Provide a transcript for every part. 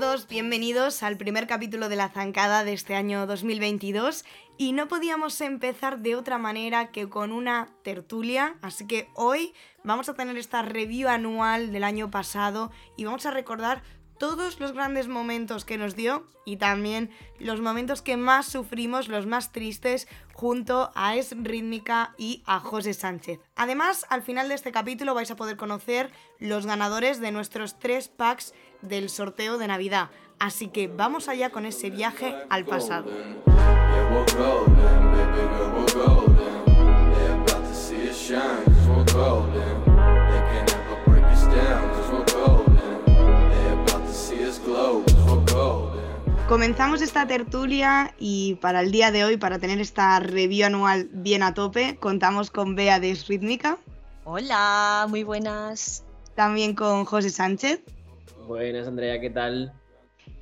todos, bienvenidos al primer capítulo de La Zancada de este año 2022 y no podíamos empezar de otra manera que con una tertulia, así que hoy vamos a tener esta review anual del año pasado y vamos a recordar todos los grandes momentos que nos dio y también los momentos que más sufrimos, los más tristes, junto a Es Rítmica y a José Sánchez. Además, al final de este capítulo vais a poder conocer los ganadores de nuestros tres packs del sorteo de Navidad. Así que vamos allá con ese viaje al pasado. Comenzamos esta tertulia y para el día de hoy, para tener esta review anual bien a tope, contamos con Bea de Rítmica. Hola, muy buenas. También con José Sánchez. Buenas, Andrea, ¿qué tal?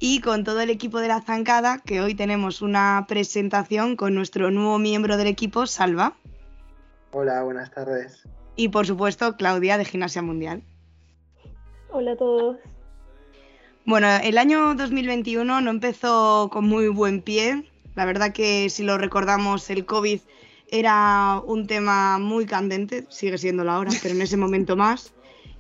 Y con todo el equipo de la Zancada, que hoy tenemos una presentación con nuestro nuevo miembro del equipo, Salva. Hola, buenas tardes. Y por supuesto, Claudia de Gimnasia Mundial. Hola a todos. Bueno, el año 2021 no empezó con muy buen pie. La verdad que si lo recordamos, el COVID era un tema muy candente, sigue siendo la hora, pero en ese momento más.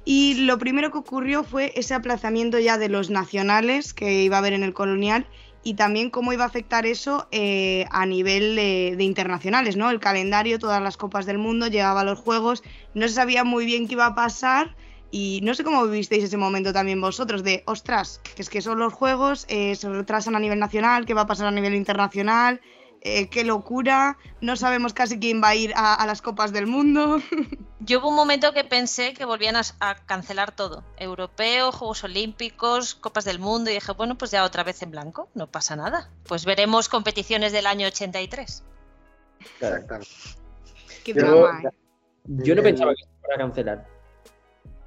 Y lo primero que ocurrió fue ese aplazamiento ya de los nacionales que iba a haber en el colonial y también cómo iba a afectar eso eh, a nivel de, internacionales, ¿no? El calendario, todas las copas del mundo, llegaba a los juegos, no se sabía muy bien qué iba a pasar y no sé cómo vivisteis ese momento también vosotros de, ostras, que es que son los juegos, eh, se retrasan a nivel nacional, qué va a pasar a nivel internacional, eh, qué locura, no sabemos casi quién va a ir a, a, las copas del mundo. Yo hubo un momento que pensé que volvían a, a, cancelar todo, europeo, Juegos Olímpicos, Copas del Mundo, y dije, bueno, pues ya otra vez en blanco, no pasa nada. Pues veremos competiciones del año 83. Exactamente. Qué drama, yo, yo no pensaba que se fuera a cancelar.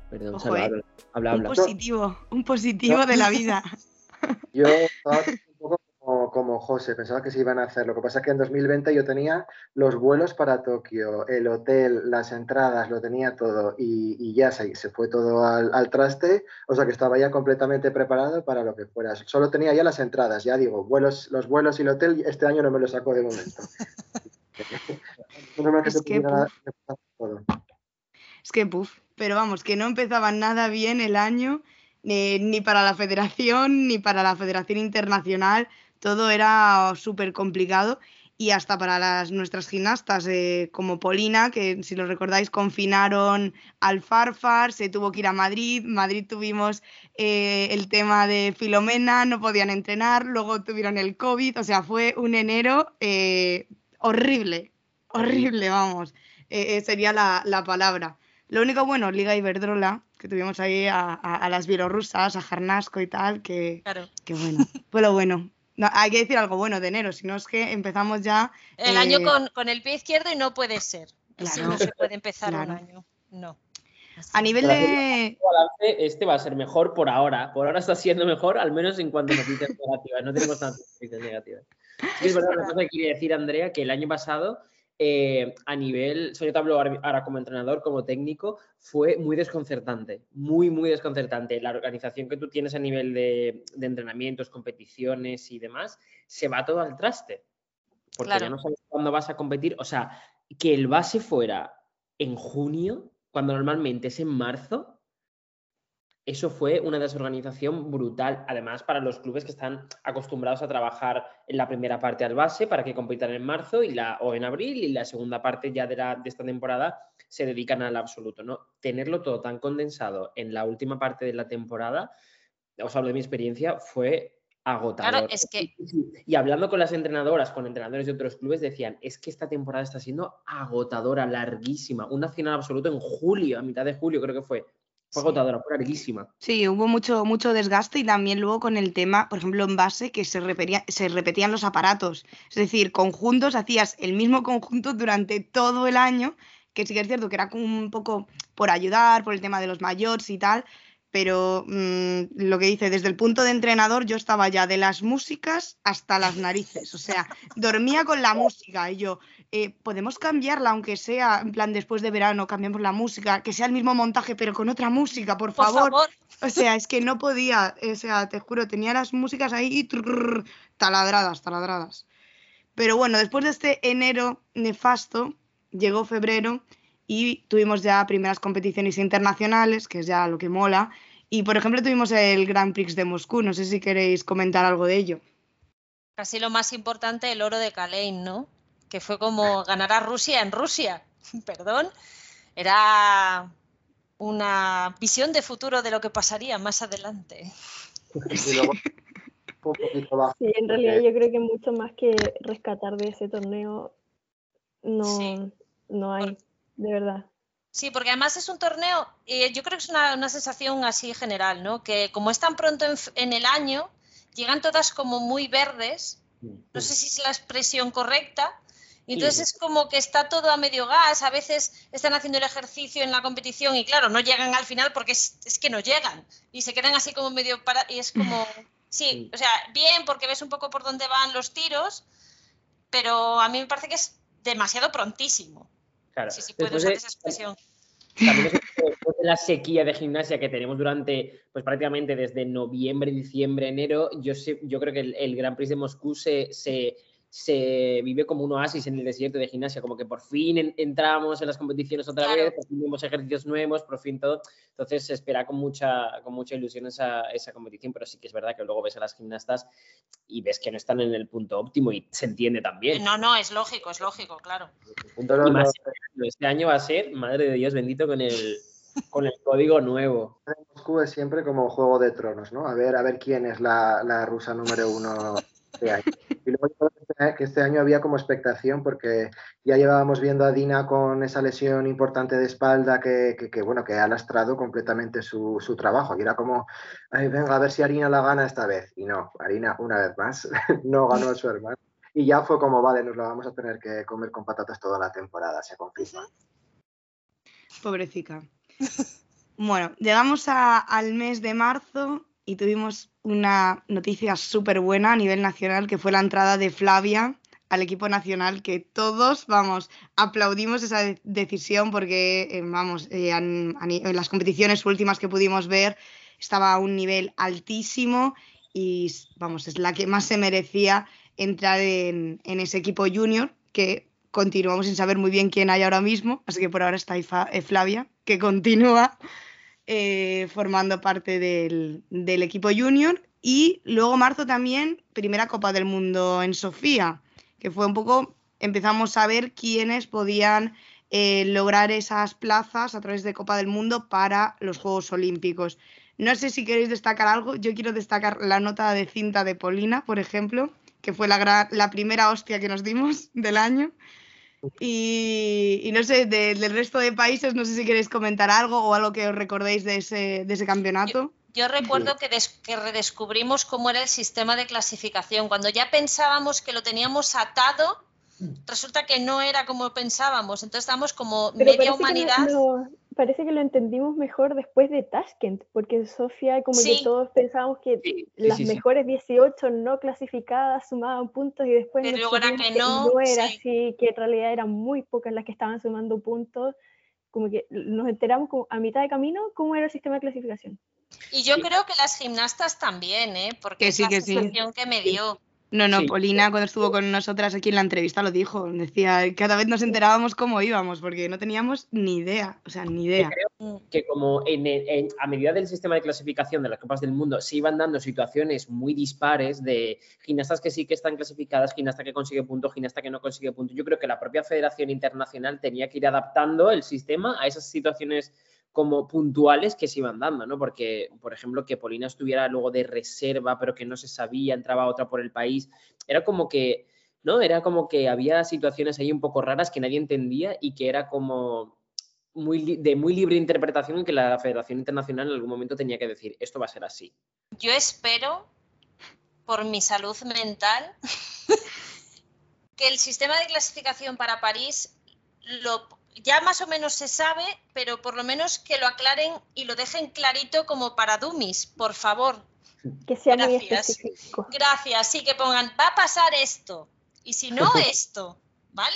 Perdón, Ojo, eh. habla, habla, habla. Un positivo, un positivo no. de la vida. Yo estaba como, José, pensaba que se iban a hacer. Lo que pasa es que en 2020 yo tenía los vuelos para Tokio, el hotel, las entradas, lo tenía todo y, y ya se, se, fue todo al, al, traste. O sea que estaba ya completamente preparado para lo que fuera. Solo tenía ya las entradas, ya digo, vuelos, los vuelos y el hotel este año no me lo saco de momento. no me es que, todo. Es que, puf, pero vamos, que no empezaba nada bien el año, eh, ni para la federación, ni para la Federación Internacional, todo era súper complicado y hasta para las, nuestras gimnastas, eh, como Polina, que si lo recordáis, confinaron al Farfar, se tuvo que ir a Madrid, Madrid tuvimos eh, el tema de Filomena, no podían entrenar, luego tuvieron el COVID, o sea, fue un enero eh, horrible, horrible, vamos, sería la, la palabra. Lo único bueno, Liga Iberdrola, que tuvimos ahí a, a, a las bielorrusas, a Jarnasco y tal, que, claro. que bueno, fue lo bueno. No, hay que decir algo bueno de enero, si no es que empezamos ya. El eh... año con, con, el pie izquierdo y no puede ser. Claro. Así no se puede empezar claro. un año. No. Así. A nivel de. Este va a ser mejor por ahora. Por ahora está siendo mejor, al menos en cuanto a noticias negativas. No tenemos tantas noticias negativas. Sí, es verdad, una cosa que quería decir, Andrea, que el año pasado eh, a nivel, yo te hablo ahora como entrenador, como técnico, fue muy desconcertante, muy, muy desconcertante. La organización que tú tienes a nivel de, de entrenamientos, competiciones y demás, se va todo al traste. Porque claro. ya no sabes cuándo vas a competir. O sea, que el base fuera en junio, cuando normalmente es en marzo, eso fue una desorganización brutal, además para los clubes que están acostumbrados a trabajar en la primera parte al base para que compitan en marzo y la, o en abril y la segunda parte ya de, la, de esta temporada se dedican al absoluto. ¿no? Tenerlo todo tan condensado en la última parte de la temporada, os hablo de mi experiencia, fue agotador. Claro, es que... Y hablando con las entrenadoras, con entrenadores de otros clubes, decían, es que esta temporada está siendo agotadora, larguísima. Un nacional absoluto en julio, a mitad de julio creo que fue. Fue agotadora, fue larguísima. Sí, hubo mucho, mucho desgaste y también luego con el tema, por ejemplo, en base, que se, repetía, se repetían los aparatos. Es decir, conjuntos, hacías el mismo conjunto durante todo el año, que sí que es cierto que era un poco por ayudar, por el tema de los mayores y tal, pero mm, lo que dice, desde el punto de entrenador yo estaba ya de las músicas hasta las narices, o sea, dormía con la música y yo, eh, podemos cambiarla aunque sea, en plan, después de verano cambiamos la música, que sea el mismo montaje pero con otra música, por Por favor. O sea, es que no podía, o sea, te juro, tenía las músicas ahí trrr, taladradas, taladradas. Pero bueno, después de este enero nefasto, llegó febrero y tuvimos ya primeras competiciones internacionales, que es ya lo que mola. Y por ejemplo, tuvimos el Grand Prix de Moscú. No sé si queréis comentar algo de ello. Casi lo más importante, el oro de Kalein, ¿no? Que fue como ganar a Rusia en Rusia. Perdón. Era una visión de futuro de lo que pasaría más adelante. Sí, en realidad yo creo que mucho más que rescatar de ese torneo no, Sí. no hay, de verdad. Sí, porque además es un torneo, eh, yo creo que es una, una sensación así general, ¿no? Que como es tan pronto en, el año, llegan todas como muy verdes, no sé si es la expresión correcta, y entonces Sí. es como que está todo a medio gas, a veces están haciendo el ejercicio en la competición y claro, no llegan al final porque es, es que no llegan y se quedan así como medio para y es como, sí, Sí. o sea, bien porque ves un poco por dónde van los tiros, pero a mí me parece que es demasiado prontísimo, Claro. si se puede usar de- esa expresión. También es después de la sequía de gimnasia que tenemos durante, pues prácticamente desde noviembre, diciembre, enero, yo, sé- yo creo que el, el Grand Prix de Moscú se, se, se vive como un oasis en el desierto de gimnasia, como que por fin en- entramos en las competiciones otra Claro. vez, por fin vemos ejercicios nuevos, por fin todo. Entonces se espera con mucha, con mucha ilusión esa, esa competición, pero sí que es verdad que luego ves a las gimnastas y ves que no están en el punto óptimo y se entiende también. No, no, es lógico, es lógico, claro. No, no, Y más no. este año va a ser, madre de Dios bendito, con el, con el código nuevo. Moscú es siempre como Juego de Tronos, ¿no? A ver, a ver quién es la, la rusa número uno. Y luego este- que este año había como expectación porque ya llevábamos viendo a Dina con esa lesión importante de espalda que, bueno, que ha lastrado completamente su, su trabajo. Y era como, "Ay, venga, a ver si Arina la gana esta vez. Y no, Arina, una vez más, no ganó a su hermano. Y ya fue como, vale, nos lo vamos a tener que comer con patatas toda la temporada, se confirma. Pobrecita. Bueno, llegamos al mes de marzo y tuvimos una noticia súper buena a nivel nacional, que fue la entrada de Flavia al equipo nacional, que todos, vamos, aplaudimos esa de- decisión porque, eh, vamos, eh, ni- en las competiciones últimas que pudimos ver estaba a un nivel altísimo y, vamos, es la que más se merecía entrar en, en ese equipo junior, que continuamos sin saber muy bien quién hay ahora mismo, así que por ahora está ahí eh, Flavia, que continúa eh, formando parte del, equipo junior. Y luego marzo también, primera Copa del Mundo en Sofía, que fue un poco, empezamos a ver quiénes podían eh, lograr esas plazas a través de Copa del Mundo para los Juegos Olímpicos. No sé si queréis destacar algo, yo quiero destacar la nota de cinta de Polina, por ejemplo, que fue la primera hostia que nos dimos del año. Y, y no sé, de- del resto de países, no sé si queréis comentar algo o algo que os recordéis de ese, de ese campeonato. Yo recuerdo que, des- que redescubrimos cómo era el sistema de clasificación. Cuando ya pensábamos que lo teníamos atado, resulta que no era como pensábamos. Entonces estábamos como Pero media humanidad. Parece que lo entendimos mejor después de Tashkent, porque en Sofía como Sí. que todos pensábamos que Sí, sí, las sí, sí. mejores 18 no clasificadas sumaban puntos y después Pero luego era que no, era sí. así, que en realidad eran muy pocas las que estaban sumando puntos. Como que nos enteramos como a mitad de camino cómo era el sistema de clasificación. Y yo Sí. creo que las gimnastas también, ¿eh? Porque Que es sí, la que sí. sensación que me dio. No, no, Sí. Polina cuando estuvo con nosotras aquí en la entrevista lo dijo. Decía, cada vez nos enterábamos cómo íbamos, porque no teníamos ni idea, o sea, ni idea. Mm. que como en, el- en- a medida del sistema de clasificación de las Copas del Mundo se iban dando situaciones muy dispares de gimnastas que sí que están clasificadas, gimnasta que consigue punto, gimnasta que no consigue punto. Yo creo que la propia Federación Internacional tenía que ir adaptando el sistema a esas situaciones como puntuales que se iban dando, ¿no? Porque, por ejemplo, que Polina estuviera luego de reserva, pero que no se sabía, entraba otra por el país, era como que, ¿no? Era como que había situaciones ahí un poco raras que nadie entendía y que era como muy, de muy libre interpretación y que la Federación Internacional en algún momento tenía que decir, esto va a ser así. Yo espero, por mi salud mental, que el sistema de clasificación para París lo, ya más o menos se sabe, pero por lo menos que lo aclaren y lo dejen clarito como para dummies, por favor. Que sea muy Gracias. específico. Gracias, sí que pongan, va a pasar esto. Y si no, esto. ¿Vale?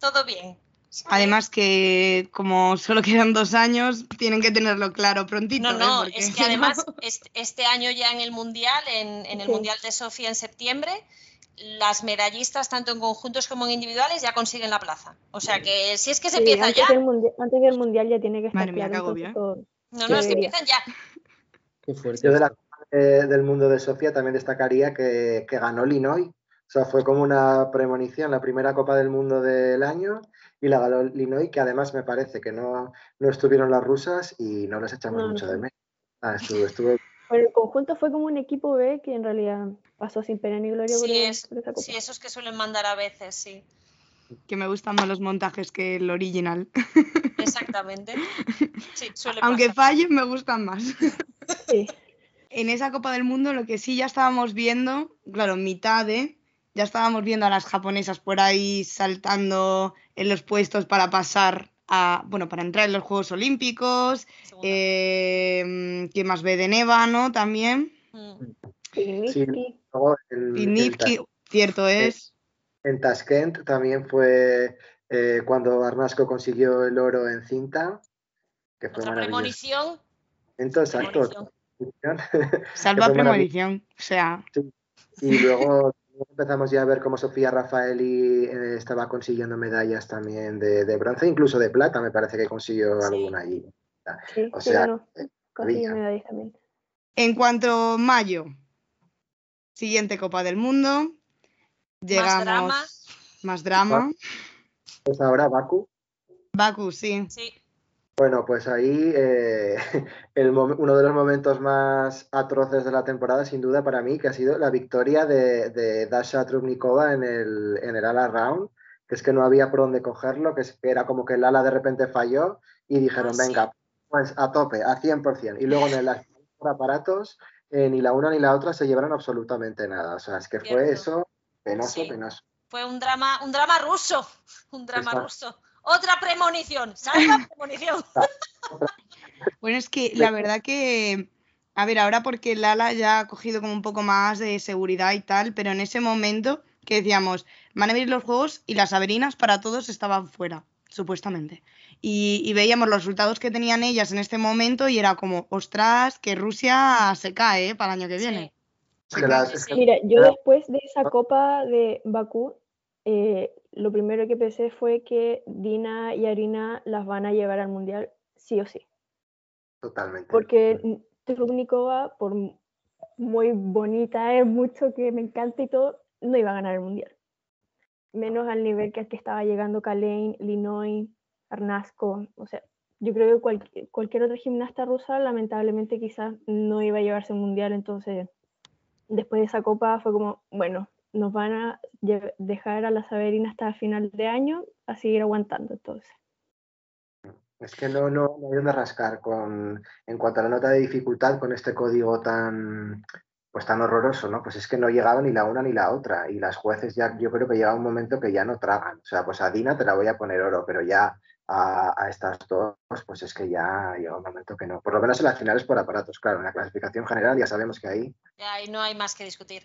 Todo bien. Además que como solo quedan dos años, tienen que tenerlo claro prontito. No, ¿eh? no, Porque es que además este, este año ya en el Mundial, en, en el Sí. Mundial de Sofía en septiembre, las medallistas, tanto en conjuntos como en individuales, ya consiguen la plaza. O sea que si es que se Sí, empieza antes, ya, Del mundial, antes del mundial ya tiene que estar Madre mía, claro. agobio, ¿eh? no, no, es que empiezan ya. Qué fuerte. Yo de la Copa de- del mundo de Sofía también destacaría que, que ganó Linoy. O sea, fue como una premonición, la primera Copa del Mundo del año y la ganó Linoy, que además me parece que no, no estuvieron las rusas y no las echamos No, no mucho de menos. Ah, estuvo, estuvo- Pero el conjunto fue como un equipo B que en realidad pasó sin pena ni gloria Sí, es, por esa copa. sí, esos que suelen mandar a veces, sí. que me gustan más los montajes que el original. Exactamente. Sí, suele Aunque pasar. fallen, me gustan más. Sí. En esa Copa del Mundo lo que sí ya estábamos viendo, claro, mitad de, ya estábamos viendo a las japonesas por ahí saltando en los puestos para pasar a, bueno, para entrar en los Juegos Olímpicos. Eh, ¿Quién más ve de Neva, no? También. Piniski. luego Pinivki, cierto es. En Tashkent también fue eh, cuando Arnasco consiguió el oro en cinta, que fue Otra maravilloso. premonición. Entonces, premonición. Salva premonición. O sea, Y luego empezamos ya a ver cómo Sofía Rafaeli eh, estaba consiguiendo medallas también de, de bronce, incluso de plata, me parece que consiguió Sí. alguna allí. Sí, O sea, eh, medallas también. en cuanto a mayo, siguiente Copa del Mundo. Llegamos. drama. Más drama. Pues ahora Baku. Baku, sí. Sí. Bueno, pues ahí eh, el uno de los momentos más atroces de la temporada, sin duda para mí, que ha sido la victoria de, de Dasha Trubnikova en el, en el ala round, que es que no había por dónde cogerlo, que, era como que el ala de repente falló y dijeron, Ah, sí. venga, pues a tope, a 100%. Y luego en el aparatos, eh, ni la una ni la otra se llevaron absolutamente nada. O sea, es que fue Cierto. eso penoso, Sí. penoso. Fue un drama, un drama ruso. Un drama Exacto. ruso. Otra premonición. Salva premonición. Bueno, es que la verdad que, a ver, ahora porque Lala ya ha cogido como un poco más de seguridad y tal, pero en ese momento que decíamos, van a abrir los juegos y las averinas para todos estaban fuera, supuestamente. Y, y veíamos los resultados que tenían ellas en este momento y era como, ostras, que Rusia se cae ¿eh? para el año que viene. Que- Mira, yo después de esa copa de Bakú, eh, lo primero que pensé fue que Dina y Arina las van a llevar al mundial sí o sí. Totalmente. Porque Trubnikova, por muy bonita, es mucho que me encanta y todo, no iba a ganar el mundial. Menos al nivel que que estaba llegando Kalein, Linoy, Arnasco. O sea, yo creo que cualquier, cualquier otra gimnasta rusa, lamentablemente, quizás no iba a llevarse un mundial. Entonces, después de esa copa fue como, bueno, nos van a dejar a la Saberina hasta final de año a seguir aguantando. Entonces, Es que no, no, no hay dónde rascar con, en cuanto a la nota de dificultad con este código tan, pues tan horroroso, ¿no? Pues es que no llegaba ni la una ni la otra. Y las jueces ya, yo creo que llega un momento que ya no tragan. O sea, pues a Dina te la voy a poner oro, pero ya a, a estas dos, pues es que ya llega un momento que no. Por lo menos en las finales por aparatos, claro. En la clasificación general ya sabemos que ahí. Ya ahí no hay más que discutir.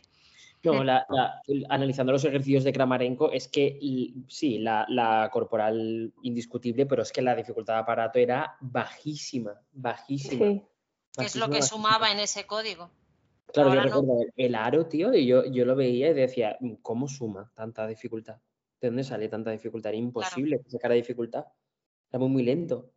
No, la- la- analizando los ejercicios de Kramarenko, es que y- sí, la, la corporal indiscutible, pero es que la dificultad de aparato era bajísima, bajísima. sí. Es lo que bajísima. sumaba en ese código. Claro, yo no. recuerdo el, el aro, tío, y yo, yo lo veía y decía, ¿cómo suma tanta dificultad? ¿De dónde sale tanta dificultad? Era imposible que sacara dificultad. Era muy, muy lento.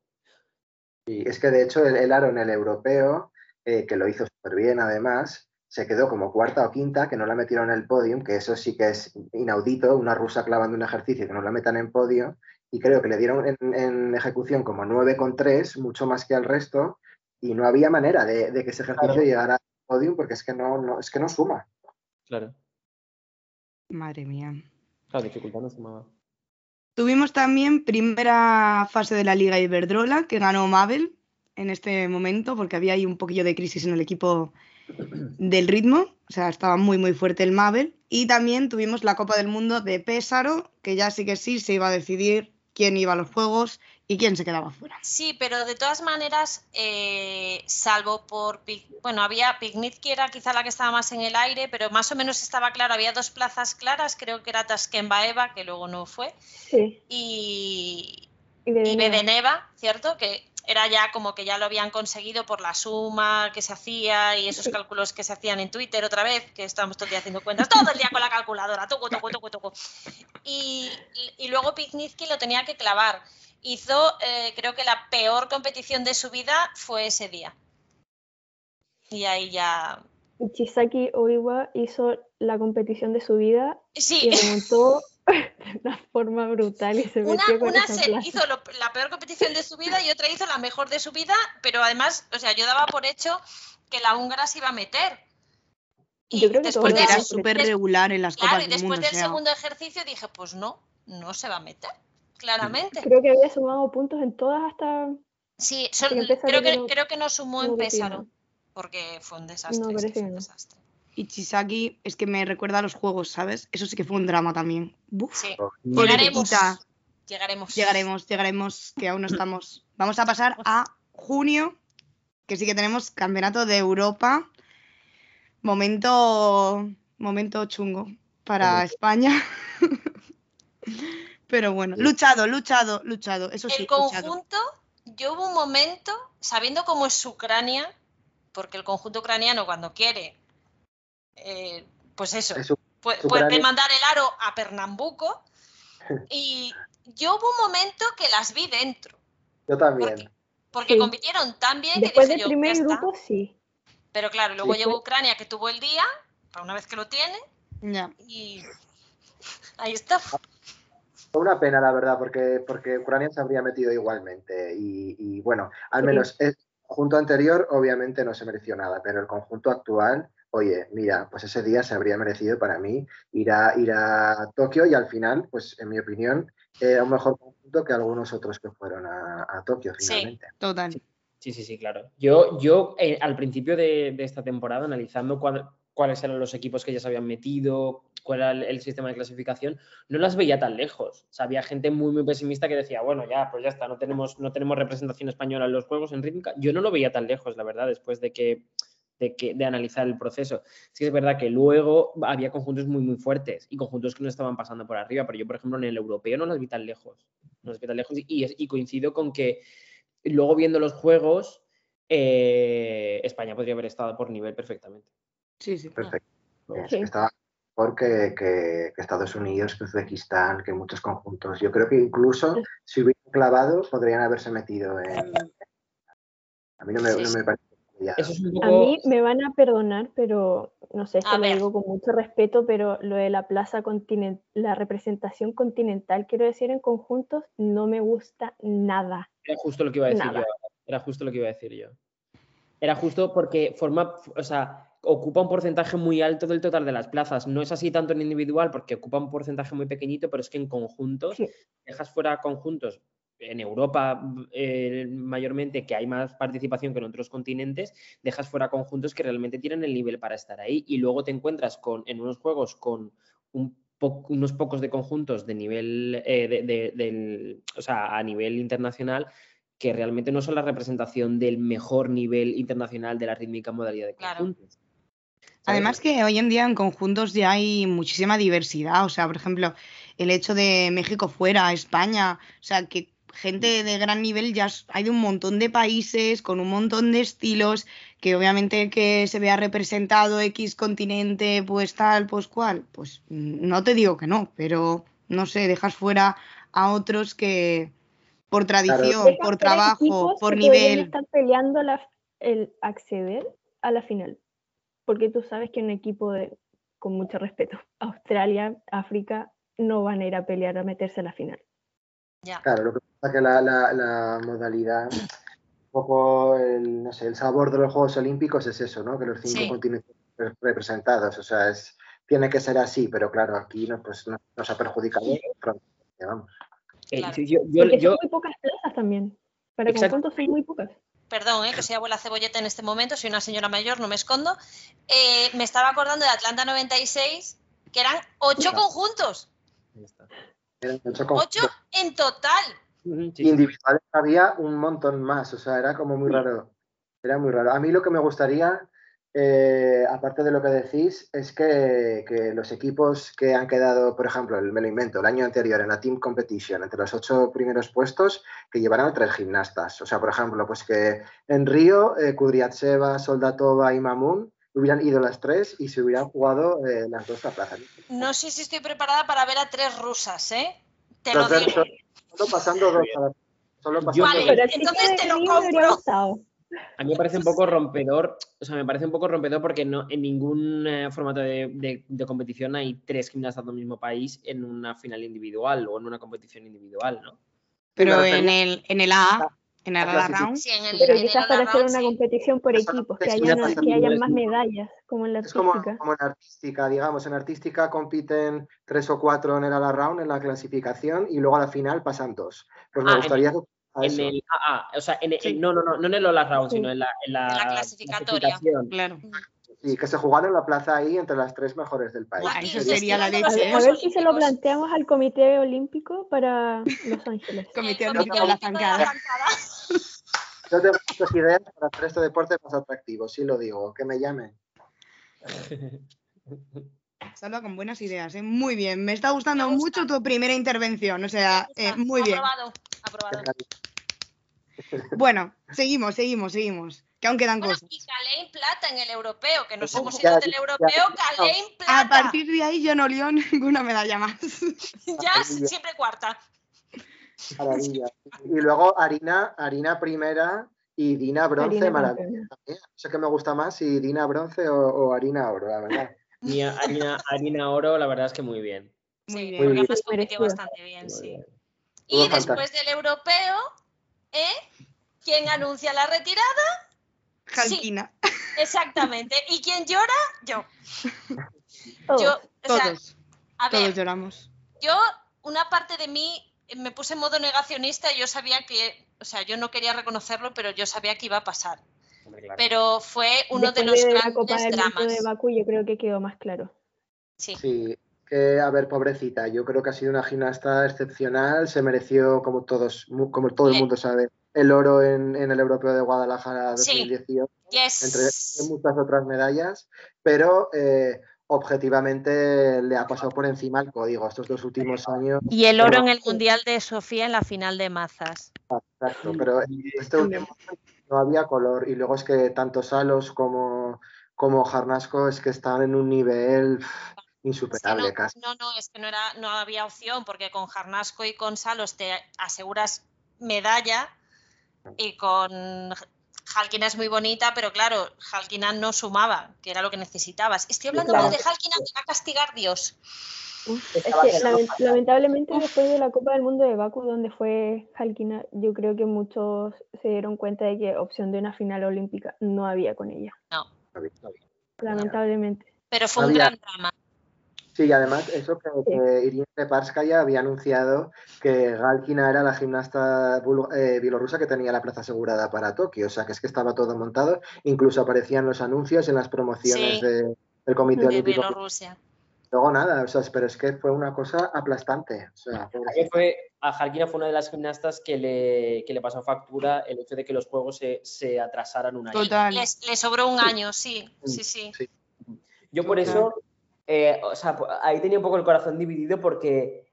Y es que de hecho el, el aro en el europeo, eh, que lo hizo súper bien además, se quedó como cuarta o quinta, que no la metieron en el podium, que eso sí que es inaudito, una rusa clavando un ejercicio que no la metan en podio, y creo que le dieron en, en ejecución como 9,3, mucho más que al resto, y no había manera de, de que ese ejercicio Claro. llegara al podium porque es que no, no, es que no suma. Claro, Madre mía. la dificultad no sumaba. Tuvimos también primera fase de la Liga Iberdrola que ganó Mabel en este momento porque había ahí un poquillo de crisis en el equipo del ritmo, o sea, estaba muy muy fuerte el Mabel y también tuvimos la Copa del Mundo de Pésaro, que ya sí que sí se iba a decidir quién iba a los juegos y quién se quedaba fuera. Sí, pero de todas maneras, eh, salvo por, bueno, había Picnic que era quizá la que estaba más en el aire, pero más o menos estaba claro, había dos plazas claras, creo que era Eva, que luego no fue, Sí. y, Y. Bedeneva, ¿cierto? Que era ya como que ya lo habían conseguido por la suma que se hacía y esos cálculos que se hacían en Twitter otra vez, que estábamos todo el día haciendo cuentas, todo el día con la calculadora, toco, toco, toco, toco. Y, y- y luego Picnicky lo tenía que clavar. Hizo, eh, creo que la peor competición de su vida fue ese día. Y ahí ya... Y Chisaki Oiwa hizo la competición de su vida Sí, y remontó de una forma brutal y se Una, metió con una esa se plaza. hizo lo- la peor competición de su vida y otra hizo la mejor de su vida, pero además, o sea, yo daba por hecho que la húngara se iba a meter. Y Yo creo que después Porque era eso- súper regular en las claro, copas y del después o del sea, segundo ejercicio dije, pues no, no se va a meter, claramente. Creo que había sumado puntos en todas hasta... Sí, son- creo, que, no- creo que no sumó en no Pésaro, porque fue un. No, desastre. Y Chisaki es que me recuerda a los juegos, ¿sabes? Eso sí que fue un drama también. Sí, llegaremos. Llegaremos. Llegaremos, llegaremos, que aún no estamos. Vamos a pasar a junio, que sí que tenemos Campeonato de Europa. Momento, momento chungo para. España. Pero bueno, luchado, luchado, luchado. Eso sí, el luchado. conjunto, yo hubo un momento, sabiendo cómo es Ucrania, porque el conjunto ucraniano cuando quiere, eh, pues eso, Es puede, puede mandar el aro a Pernambuco, y yo hubo un momento que las vi dentro, Yo también. porque, porque Sí. compitieron tan bien Después que del dije yo, primer "Ya está". grupo, sí. Pero claro, luego llegó Ucrania que tuvo el día, para una vez que lo tiene, Ya. y ahí está. Fue una pena, la verdad, porque, porque Ucrania se habría metido igualmente. Y, y, bueno, al Sí. menos el conjunto anterior obviamente no se mereció nada, pero el conjunto actual, oye, mira, pues ese día se habría merecido para mí ir a, ir a Tokio y al final, pues en mi opinión, era un mejor conjunto que algunos otros que fueron a, a Tokio Sí. finalmente. Total. Sí, sí, sí, claro. Yo, yo eh, al principio de, de esta temporada, analizando cuál- cuáles eran los equipos que ya se habían metido, cuál era el, el sistema de clasificación, no las veía tan lejos. O sea, había gente muy, muy pesimista que decía, bueno, ya, pues ya está, no tenemos, no tenemos representación española en los juegos en rítmica. Yo no lo veía tan lejos, la verdad, después de que de, que, de analizar el proceso. Sí es verdad que luego había conjuntos muy, muy fuertes y conjuntos que no estaban pasando por arriba, pero yo, por ejemplo, en el europeo no las vi tan lejos. No las vi tan lejos y, y coincido con que luego viendo los juegos, eh, España podría haber estado por nivel perfectamente. Sí, sí. Perfecto. Es- Sí. Estaba mejor que, que- que Estados Unidos, que Uzbekistán, que muchos conjuntos. Yo creo que incluso si hubieran clavado, podrían haberse metido en. A mí no me, Sí, no me parece. Ya. Eso es un A mí me van a perdonar, pero no sé, esto A lo ver. digo con mucho respeto, pero lo de la plaza continental, la representación continental, quiero decir, en conjuntos, no me gusta nada. Era justo lo que iba a decir Nada. yo. Era justo lo que iba a decir yo. Era justo porque forma, o sea, ocupa un porcentaje muy alto del total de las plazas. No es así tanto en individual porque ocupa un porcentaje muy pequeñito, pero es que en conjuntos, Sí. dejas fuera conjuntos en Europa eh, mayormente, que hay más participación que en otros continentes, dejas fuera conjuntos que realmente tienen el nivel para estar ahí. Y luego te encuentras con, en unos juegos con un po- unos pocos de conjuntos de nivel, eh, de- de- del- o sea, a nivel internacional que realmente no son la representación del mejor nivel internacional de la rítmica modalidad de conjuntos. Además que hoy en día en conjuntos ya hay muchísima diversidad, o sea, por ejemplo, el hecho de México fuera, España, o sea, que gente de gran nivel ya hay de un montón de países con un montón de estilos, que obviamente que se vea representado X continente, pues tal, pues cual, pues no te digo que no, pero no sé, dejas fuera a otros que por tradición, por trabajo, por que nivel, estar peleando la- el acceder a la final. Porque tú sabes que un equipo de, con mucho respeto, Australia, África, no van a ir a pelear a meterse a la final. Ya. Claro, lo que que la, la- la modalidad, un poco el, no sé, el sabor de los Juegos Olímpicos es eso, ¿no? Que los cinco Sí. continentes re- representados, o sea, es, tiene que ser así, pero claro, aquí no, pues, no- nos ha perjudicado. frontalmente, vamos. Eh, Claro. sí, yo- yo- Porque yo- son muy pocas plazas también. Para Exacto. conjuntos son muy pocas. Perdón, eh, que soy abuela cebolleta en este momento, soy una señora mayor, no me escondo. Eh, me estaba acordando de Atlanta 96, que eran ocho conjuntos. Ahí está. Eran ocho con- Ocho en total. Ujú, sí, sí. individuales había un montón más, o sea, era como muy raro. Era muy raro. A mí lo que me gustaría, eh, aparte de lo que decís, es que, que los equipos que han quedado, por ejemplo, el, me lo invento, el año anterior en la Team Competition, entre los ocho primeros puestos, que llevaran a tres gimnastas. O sea, por ejemplo, pues que en Río, eh, Kudryavtseva, Soldatova y Mamun hubieran ido las tres y se hubieran jugado eh, las dos a plaza. No sé si estoy preparada para ver a tres rusas, ¿eh? Te lo digo. Solo pasando dos a Solo pasando Vale, dos. Pero entonces te lo a compro. A mí me parece un poco rompedor, o sea, me parece un poco rompedor porque no, en ningún eh, formato de, de- de competición hay tres gimnastas del mismo país en una final individual o en una competición individual, ¿no? Pero me en el, en el AA, en el Round, Sí, en el, Pero en el quizás para hacer una sí. competición por equipos, que hayan, me que hayan más medallas, como en la Es como, artística. como en artística, digamos, en artística compiten tres o cuatro en el all round en la clasificación y luego a la final pasan dos. Pues me Ah, en gustaría a En eso. el AA, o sea, en el- Sí. no, no, no, no en el Round, Sí. sino en la, en la, la clasificatoria. clasificación. claro. Sí, que se jugaran la plaza ahí entre las tres mejores del país. Eso sería la leche, A, ver si se lo planteamos al Comité Olímpico para Los Ángeles. Comité Olímpico de la Zancada. Yo tengo muchas ideas para hacer este deporte más atractivo, sí lo digo, que me llamen. Salva con buenas ideas, ¿eh? Muy bien. Me está gustando Me gusta. mucho tu primera intervención. O sea, eh, muy bien. Aprobado, aprobado. Bueno, seguimos, seguimos, seguimos. Que aún quedan Bueno, cosas. y Calein Plata en el europeo, que nos hemos ido del europeo, Calein A Plata. partir de ahí yo no lío ninguna medalla más. Ya siempre cuarta. Maravilla. Y luego Harina, Harina primera y Dina bronce, Harina maravilla. también. Sé qué me gusta más, si Dina bronce o, o Harina oro, la verdad. Mi harina, harina oro, la verdad es que muy bien. Muy Sí, bien. Muy además compitió bastante bien, Muy sí. bien. Y después fantástico. del europeo, ¿eh? ¿Quién anuncia la retirada? Jalquina. Exactamente. ¿Y quién llora? Yo. Todos. Yo, o sea, Todos. a Todos ver, lloramos. yo, una parte de mí eh, me puse en modo negacionista y yo sabía que, o sea, yo no quería reconocerlo, pero yo sabía que iba a pasar. Hombre, claro. Pero fue uno de los la Copa grandes del dramas. de Bakú yo creo que quedó más claro. Sí. Sí, que a ver, pobrecita, yo creo que ha sido una gimnasta excepcional, se mereció, como todos, mu- como todo el mundo sabe, el oro en, en el Europeo de Guadalajara Sí. 2018, Yes. entre muchas otras medallas, pero eh, objetivamente le ha pasado por encima el código estos dos últimos años. Y el oro en el Mundial de Sofía en la final de mazas. Exacto, pero este último año no había color y luego es que tanto Salos como, como Jarnasco es que están en un nivel pff, Es que insuperable no, casi. no, no, es que no, era, no había opción, porque con Jarnasco y con Salos te aseguras medalla y con Jalkina es muy bonita, pero claro, Jalkina no sumaba, que era lo que necesitabas. Estoy hablando Claro. mal de Jalkina, me va a castigar Dios. Uf, es que que lamentablemente después de la Copa del Mundo de Bakú, donde fue Halkina, yo creo que muchos se dieron cuenta de que opción de una final olímpica no había con ella. No, Lamentablemente. pero fue un Había- gran drama. Sí, y además eso que, que Irina Leparskaya había anunciado que Galkina era la gimnasta eh, bielorrusa que tenía la plaza asegurada para Tokio, o sea que es que estaba todo montado, incluso aparecían los anuncios en las promociones Sí. de- del Comité De Olímpico. Bielorrusia. Luego nada, o sea, pero es que fue una cosa aplastante. O sea, fue, a Jalkina fue una de las gimnastas que le, que le pasó factura el hecho de que los juegos se, se atrasaran un año. Total. Le sobró un año, sí, sí, sí. Yo por Total. eso, eh, o sea, ahí tenía un poco el corazón dividido porque,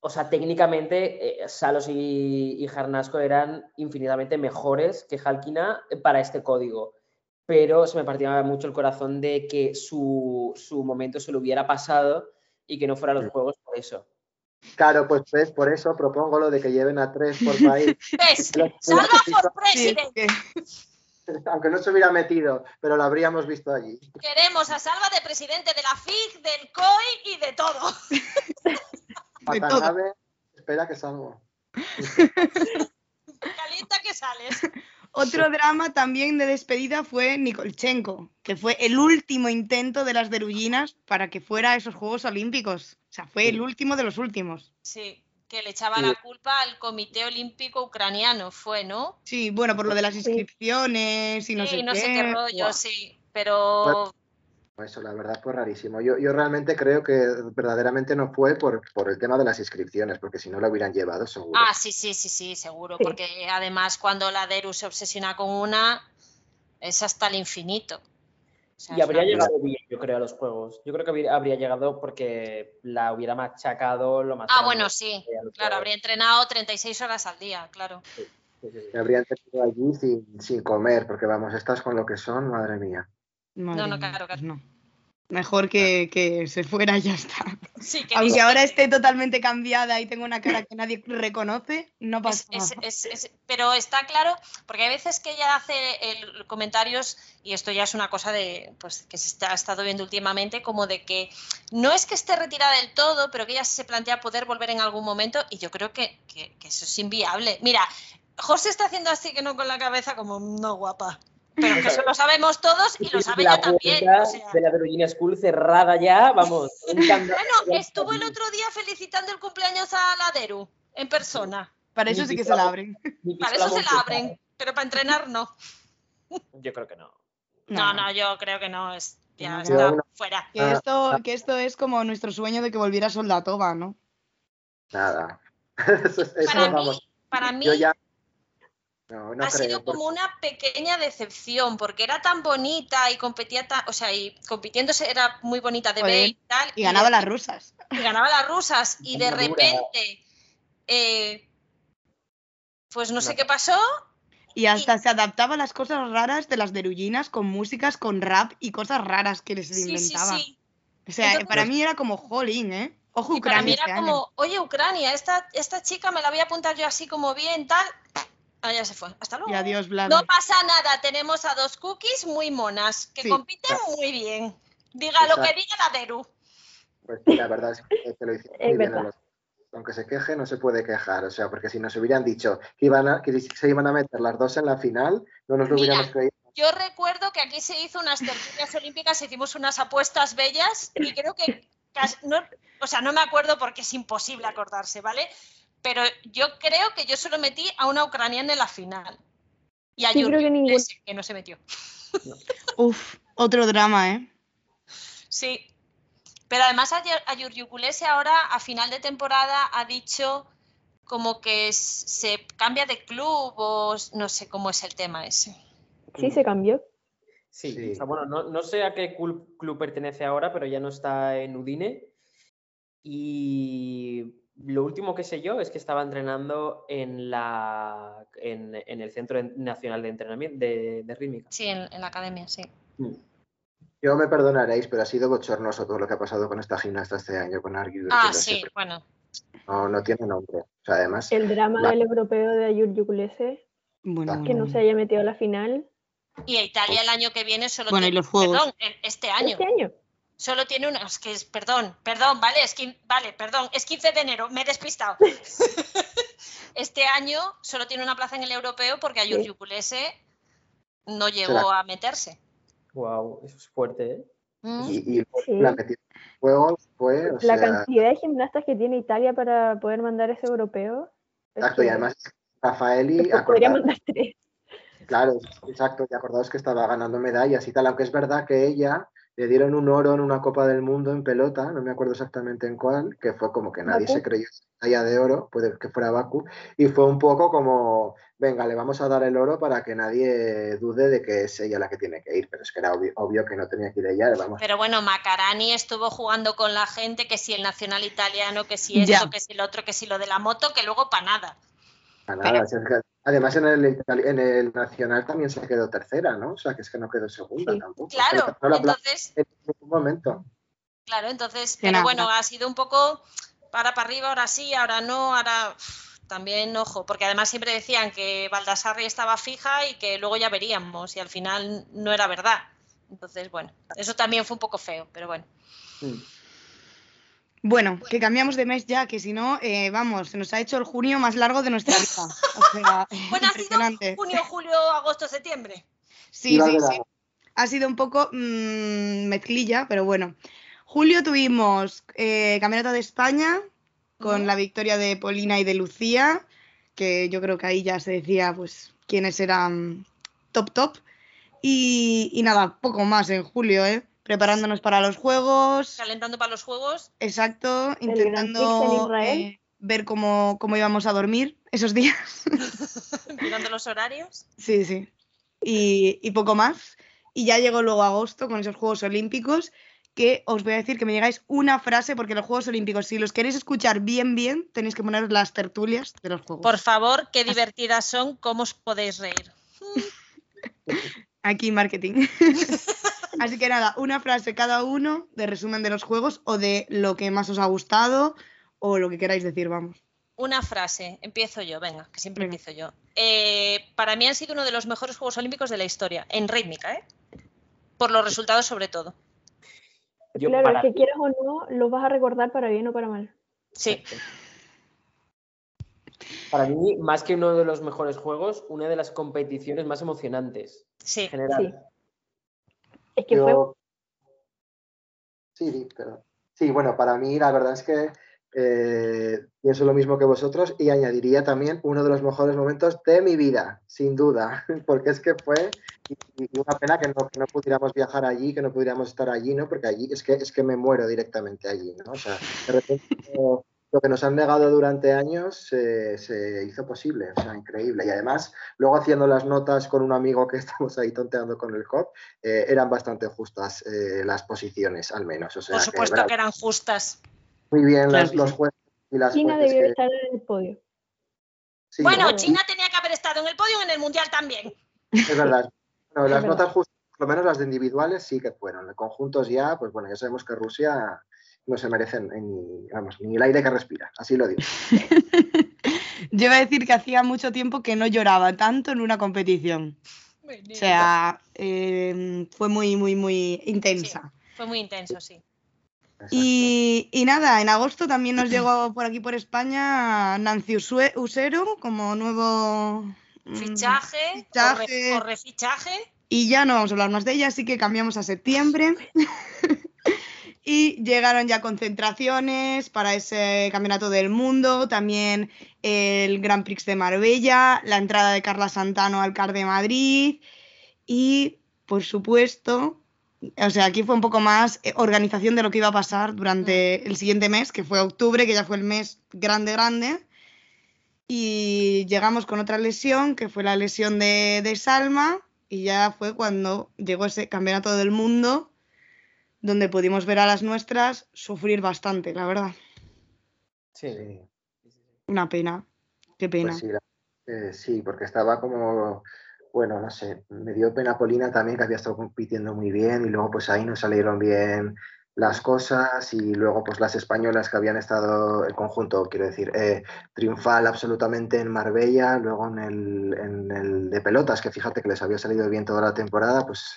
o sea, técnicamente eh, Salos y, y Jarnasco eran infinitamente mejores que Jalkina para este código. Pero se me partía mucho el corazón de que su, su momento se lo hubiera pasado y que no fuera a los juegos por eso. Claro, pues ves, por eso propongo lo de que lleven a tres por país. Los- Salva por Sí, es president. que- aunque no se hubiera metido, pero lo habríamos visto allí. Queremos a Salva de presidente de la FIG, del COI y de todo. De todo. Watanabe, espera que salgo. Calienta que sales. Otro drama también de despedida fue Nikolchenko, que fue el último intento de las derullinas para que fuera a esos Juegos Olímpicos. O sea, fue el último de los últimos. Sí, que le echaba Sí. la culpa al Comité Olímpico Ucraniano, fue, ¿no? Sí, bueno, por lo de las inscripciones y no sí, sé no qué. sé qué rollo, sí. Pero Eso, la verdad, fue rarísimo. Yo, yo realmente creo que verdaderamente no fue por, por el tema de las inscripciones, porque si no lo hubieran llevado, seguro. Ah, sí, sí, sí, sí, seguro. Sí. Porque además cuando la Deru se obsesiona con una, es hasta el infinito. O sea, Y habría llegado bien, yo creo, a los juegos. Yo creo que habría, habría llegado porque la hubiera machacado lo más. Ah, bueno, sí. Claro, juegos. habría entrenado 36 horas al día, claro. Sí, sí, sí. Me habrían tenido allí sin, sin comer, porque vamos, estas con lo que son, madre mía. Madre No, no, mía, claro, pues claro. no. Mejor que, que se fuera y ya está. Sí, que Aunque dice- ahora esté totalmente cambiada y tengo una cara que nadie reconoce, no pasa Es- nada. es- es- es- pero está claro, porque hay veces que ella hace el- comentarios, y esto ya es una cosa de pues que se está, ha estado viendo últimamente, como de que no es que esté retirada del todo, pero que ella se plantea poder volver en algún momento, y yo creo que, que- que eso es inviable. Mira, José está haciendo así que no con la cabeza, como no guapa. Pero que eso lo sabemos todos y lo sabe la yo también. o sea. de la Virginia School cerrada ya, vamos. Bueno, estuvo el otro día felicitando el cumpleaños a la Deru, en persona. Para eso Ni sí que se la abren. Para eso se la abren, pero para entrenar no. Yo creo que no. No, no, yo creo que no, es, ya No, está no. fuera. Que Ah, esto, que esto es como nuestro sueño de que volviera Soldatova, ¿no? Nada. Eso, eso, Para vamos, mí, para mí yo ya. No, no ha creo. sido porque- como una pequeña decepción, porque era tan bonita y competía tan, o sea, y compitiéndose era muy bonita de ver y tal. Y ganaba de- las rusas. y ganaba las rusas, y de Dura. repente, eh, pues no sé qué pasó, Y hasta se adaptaba a las cosas raras de las derullinas con músicas, con rap y cosas raras que les sí, sí, inventaba. sí. O sea, Entonces- para mí era como jolín, ¿eh? Ojo Y para mí Ucrania era este año. como, oye, Ucrania, esta, esta chica me la voy a apuntar yo así como bien, tal. Ah, ya se fue. Hasta luego. Y adiós, Vlad. No pasa nada, tenemos a dos cookies muy monas, que Sí. compiten muy bien. Diga lo que diga la Deru. Pues sí, la verdad es que lo hicieron muy bien. a los- Aunque se queje, no se puede quejar. O sea, porque si nos hubieran dicho que, iban a- que se iban a meter las dos en la final, no nos lo Mira, hubiéramos creído. Yo recuerdo que aquí se hizo unas tertulias olímpicas, hicimos unas apuestas bellas y creo que, casi- no, o sea, no me acuerdo porque es imposible acordarse, ¿vale? Pero yo creo que yo solo metí a una ucraniana en la final. Y a Sí, que ningún- Kulesek, que no se metió. Uf, otro drama, ¿eh? Sí. Pero además a, Yurriukulese ahora a final de temporada ha dicho como que se cambia de club o no sé cómo es el tema ese. Sí, se cambió. Sí, Sí. o sea, bueno, no, no sé a qué club, club pertenece ahora, pero ya no está en Udine. Y lo último que sé yo es que estaba entrenando en, la, en, en el Centro Nacional de Entrenamiento de, de Rítmica. Sí, en, en la academia, sí. Mm. Yo me perdonaréis, pero ha sido bochornoso todo lo que ha pasado con esta gimnasta este año, con Argyll. Ah, sí, bueno. No, no tiene nombre. O sea, además, El drama La- del europeo de Ayur Yukulese, Bueno, que no se haya metido a la final. Y Italia el año que viene solo Bueno, y tiene, los juegos. perdón, este año, Este año. Solo tiene una, es que es, perdón, perdón, vale, es quin- vale, perdón, es 15 de enero, me he despistado. este año solo tiene una plaza en el europeo porque a Sí. No llegó a meterse. Wow, eso es fuerte, ¿eh? Mm. y, y Sí. la metida en juegos fue, o La sea, cantidad de gimnastas que tiene Italia para poder mandar ese europeo. es exacto, y que además Rafaeli, podría mandar tres. Claro, exacto, y acordaos que estaba ganando medallas y tal, aunque es verdad que ella le dieron un oro en una Copa del Mundo en pelota, no me acuerdo exactamente en cuál, que fue como que nadie se creyó medalla de oro, puede que fuera Baku, y fue un poco como, venga, le vamos a dar el oro para que nadie dude de que es ella la que tiene que ir, pero es que era obvio, obvio que no tenía que ir ella, vamos. Pero bueno, Macarani estuvo jugando con la gente, que si el nacional italiano, que si esto, Ya. que si lo otro, que si lo de la moto, que luego para nada. a nada, es que- además en el, itali- en el Nacional también se quedó tercera, ¿no? O sea, que es que no quedó segunda Sí. tampoco. Claro, No entonces, en ningún momento. claro, entonces, pero nada. bueno, ha sido un poco para para arriba, ahora sí, ahora no, ahora también ojo, porque además siempre decían que Baldassarri estaba fija y que luego ya veríamos, y al final no era verdad. Entonces, bueno, eso también fue un poco feo, pero bueno. Mm. Bueno, que cambiamos de mes ya, que si no, eh, vamos, se nos ha hecho el junio más largo de nuestra vida. O sea, Bueno, ha sido junio, julio, agosto, septiembre. Sí, sí, sí. Ha sido un poco mm, mezclilla, pero bueno. Julio tuvimos eh, Campeonato de España con la victoria de Polina y de Lucía, que yo creo que ahí ya se decía pues quiénes eran top top. Y, y nada, poco más en julio, ¿eh? Preparándonos para los juegos. Calentando para los juegos. Exacto, intentando eh, ver cómo, cómo íbamos a dormir esos días. mirando los horarios. Sí, sí. Y, y poco más. Y ya llegó luego agosto con esos Juegos Olímpicos, que os voy a decir que me digáis una frase, porque los Juegos Olímpicos, si los queréis escuchar bien, bien, tenéis que poner las tertulias de los Juegos. Por favor, qué divertidas son, cómo os podéis reír. Aquí marketing. Así que nada, una frase cada uno de resumen de los Juegos o de lo que más os ha gustado o lo que queráis decir, vamos. Una frase, empiezo yo, venga, que siempre Venga. empiezo yo. Eh, para mí han sido uno de los mejores Juegos Olímpicos de la historia, en rítmica, ¿eh? Por los resultados sobre todo. Yo, claro, para es que quieras o no, lo vas a recordar para bien o para mal. Sí, Para mí, más que uno de los mejores juegos, una de las competiciones más emocionantes sí. en general. Es que fue Yo- Sí, di, perdón. Sí, bueno, para mí la verdad es que eh, pienso lo mismo que vosotros y añadiría también uno de los mejores momentos de mi vida, sin duda, porque es que fue y una pena que no, que no pudiéramos viajar allí, que no pudiéramos estar allí, ¿no? Porque allí es que, es que me muero directamente allí, ¿no? O sea, de repente lo, que nos han negado durante años se, se hizo posible, o sea, increíble. Y además, luego haciendo las notas con un amigo que estamos ahí tonteando con el COP, eh, eran bastante justas eh, las posiciones, al menos. O sea, Por que, supuesto que eran justas. muy bien Claro los sí. jueces y las China debió que- estar en el podio. sí, bueno, bueno. China tenía que haber estado en el podio y en el Mundial también. es verdad. Bueno, Es las verdad. notas justas, por lo menos las de individuales, sí que fueron. De conjuntos ya, pues bueno, ya sabemos que Rusia no se merece ni, vamos, ni el aire que respira, así lo digo. Yo iba a decir que hacía mucho tiempo que no lloraba tanto en una competición. O sea, eh, fue muy, muy, muy intensa. Fue muy intenso, sí. Y, y nada, en agosto también nos llegó por aquí por España Nancy Usero como nuevo mm, Fichaje, fichaje. O, re-. Y ya no vamos a hablar más de ella, así que cambiamos a septiembre. y llegaron ya concentraciones para ese campeonato del mundo, también el Grand Prix de Marbella, la entrada de Carla Santano al CAR de Madrid y, por supuesto, o sea, aquí fue un poco más eh, organización de lo que iba a pasar durante el siguiente mes, que fue octubre, que ya fue el mes grande, grande. Y llegamos con otra lesión, que fue la lesión de, de Salma, y ya fue cuando llegó ese campeonato del mundo, donde pudimos ver a las nuestras sufrir bastante, la verdad. Sí. Sí. Una pena, qué pena. Pues sí, la- eh, sí, porque estaba como, bueno, no sé, me dio pena Polina también, que había estado compitiendo muy bien y luego pues ahí no salieron bien las cosas y luego pues las españolas que habían estado, el conjunto, quiero decir, eh, triunfal absolutamente en Marbella, luego en el, en el de pelotas, que fíjate que les había salido bien toda la temporada, pues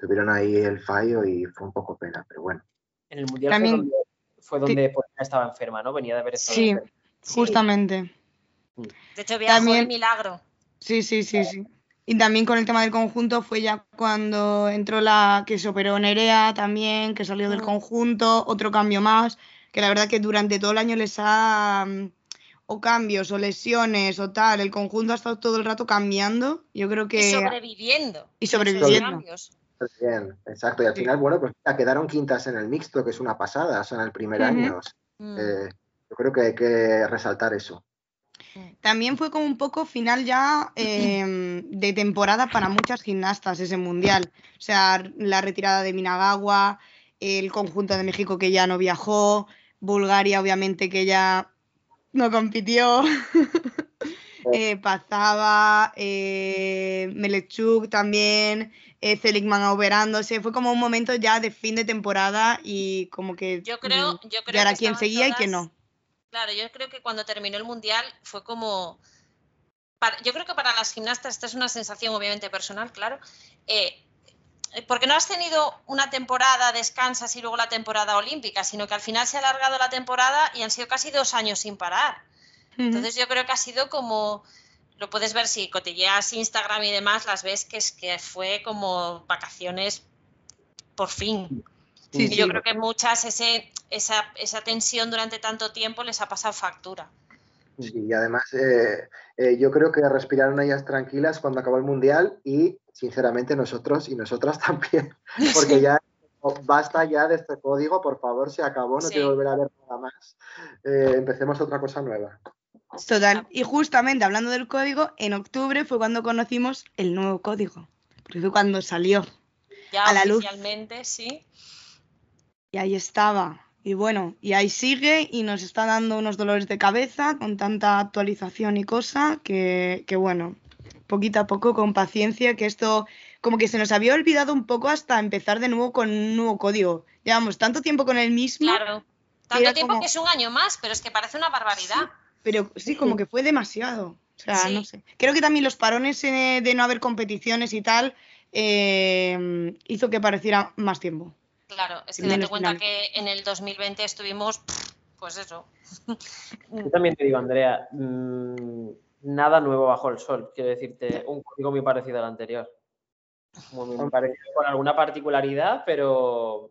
tuvieron ahí el fallo y fue un poco pena, pero bueno. En el Mundial También- fue donde, fue donde Polina estaba enferma, ¿no? Venía de haber estado Sí, enferma. justamente. De hecho, viajó También- el milagro. Sí, sí, sí, sí. Y también con el tema del conjunto fue ya cuando entró la que se operó Nerea también, que salió del Mm. conjunto, otro cambio más, que la verdad que durante todo el año les ha mm, o cambios o lesiones o tal, el conjunto ha estado todo el rato cambiando. Yo creo que Y sobreviviendo. y sobreviviendo. cambios. Bien, exacto. Y al Sí. final, bueno, pues ya quedaron quintas en el mixto, que es una pasada, o sea, en el primer Ujú. año. o sea, Mm. eh, yo creo que hay que resaltar eso. También fue como un poco final ya eh, de temporada para muchas gimnastas ese mundial. O sea, la retirada de Minagawa, el conjunto de México que ya no viajó, Bulgaria obviamente que ya no compitió, eh, Pazaba, eh, Melechuk también, eh, Seligman operándose. Fue como un momento ya de fin de temporada y como que Yo creo, mm, yo ya creo era que quién estaban seguía y quién no. Claro, yo creo que cuando terminó el mundial fue como. para- yo creo que para las gimnastas, esta es una sensación obviamente personal, claro. eh, porque no has tenido una temporada, descansas y luego la temporada olímpica, sino que al final se ha alargado la temporada y han sido casi dos años sin parar. Entonces yo creo que ha sido como, lo puedes ver si cotilleas Instagram y demás, las ves que es que fue como vacaciones por fin. Sí, Y sí. yo creo que muchas ese, esa, esa tensión durante tanto tiempo les ha pasado factura. Sí, y además eh, eh, yo creo que respiraron ellas tranquilas cuando acabó el Mundial y sinceramente nosotros y nosotras también, porque ya basta ya de este código, por favor, se acabó, no Sí. quiero volver a ver nada más. Eh, empecemos otra cosa nueva. Total. Y justamente hablando del código, en octubre fue cuando conocimos el nuevo código. Porque fue cuando salió. Ya a la luz. oficialmente, sí. Y ahí estaba. Y bueno, y ahí sigue y nos está dando unos dolores de cabeza con tanta actualización y cosa que, que bueno, poquito a poco, con paciencia, que esto como que se nos había olvidado un poco hasta empezar de nuevo con un nuevo código. Llevamos tanto tiempo con el mismo, Claro. Tanto tiempo como- que es un año más, pero es que parece una barbaridad. Pero sí, como que fue demasiado. O sea, Sí. no sé. Creo que también los parones eh, de no haber competiciones y tal eh, hizo que pareciera más tiempo. Claro, es que date cuenta que en el 2020 estuvimos, pues eso. Yo también te digo, Andrea, mm, nada nuevo bajo el sol. Quiero decirte, un código muy parecido al anterior. Muy, muy parecido, con alguna particularidad, pero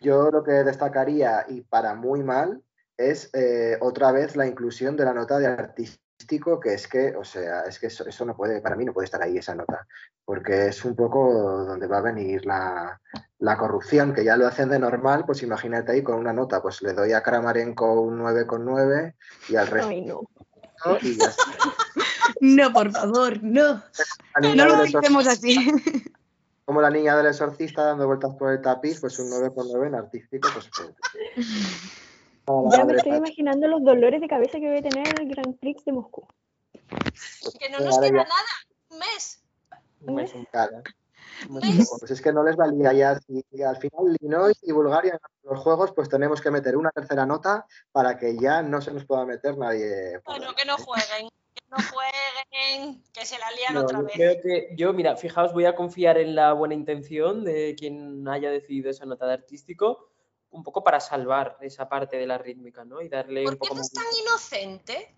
Yo lo que destacaría, y para muy mal, es eh, otra vez la inclusión de la nota de artístico, que es que, o sea, es que eso, eso no puede, para mí no puede estar ahí esa nota, porque es un poco donde va a venir la, la corrupción, que ya lo hacen de normal, pues imagínate ahí con una nota, pues le doy a Kramarenko un 9,9 y al resto Ay, no. y ya está. No, por favor, no. No lo hicimos así. Como la niña del exorcista dando vueltas por el tapiz, pues un 9,9 en artístico, pues... pues, a la Ya me estoy imaginando los dolores de cabeza que debe tener el Grand Prix de Moscú. Que no nos queda nada, un mes. un mes un poco. Pues es que no les valía ya. Si al final Illinois y Bulgaria en los juegos, pues tenemos que meter una tercera nota para que ya no se nos pueda meter nadie. Bueno, que no jueguen, que no jueguen, que se la lían No, otra yo vez. creo que yo, mira, fijaos, voy a confiar en la buena intención de quien haya decidido esa nota de artístico, un poco para salvar esa parte de la rítmica, ¿no? Y darle un ¿Por qué poco no más. es tan inocente?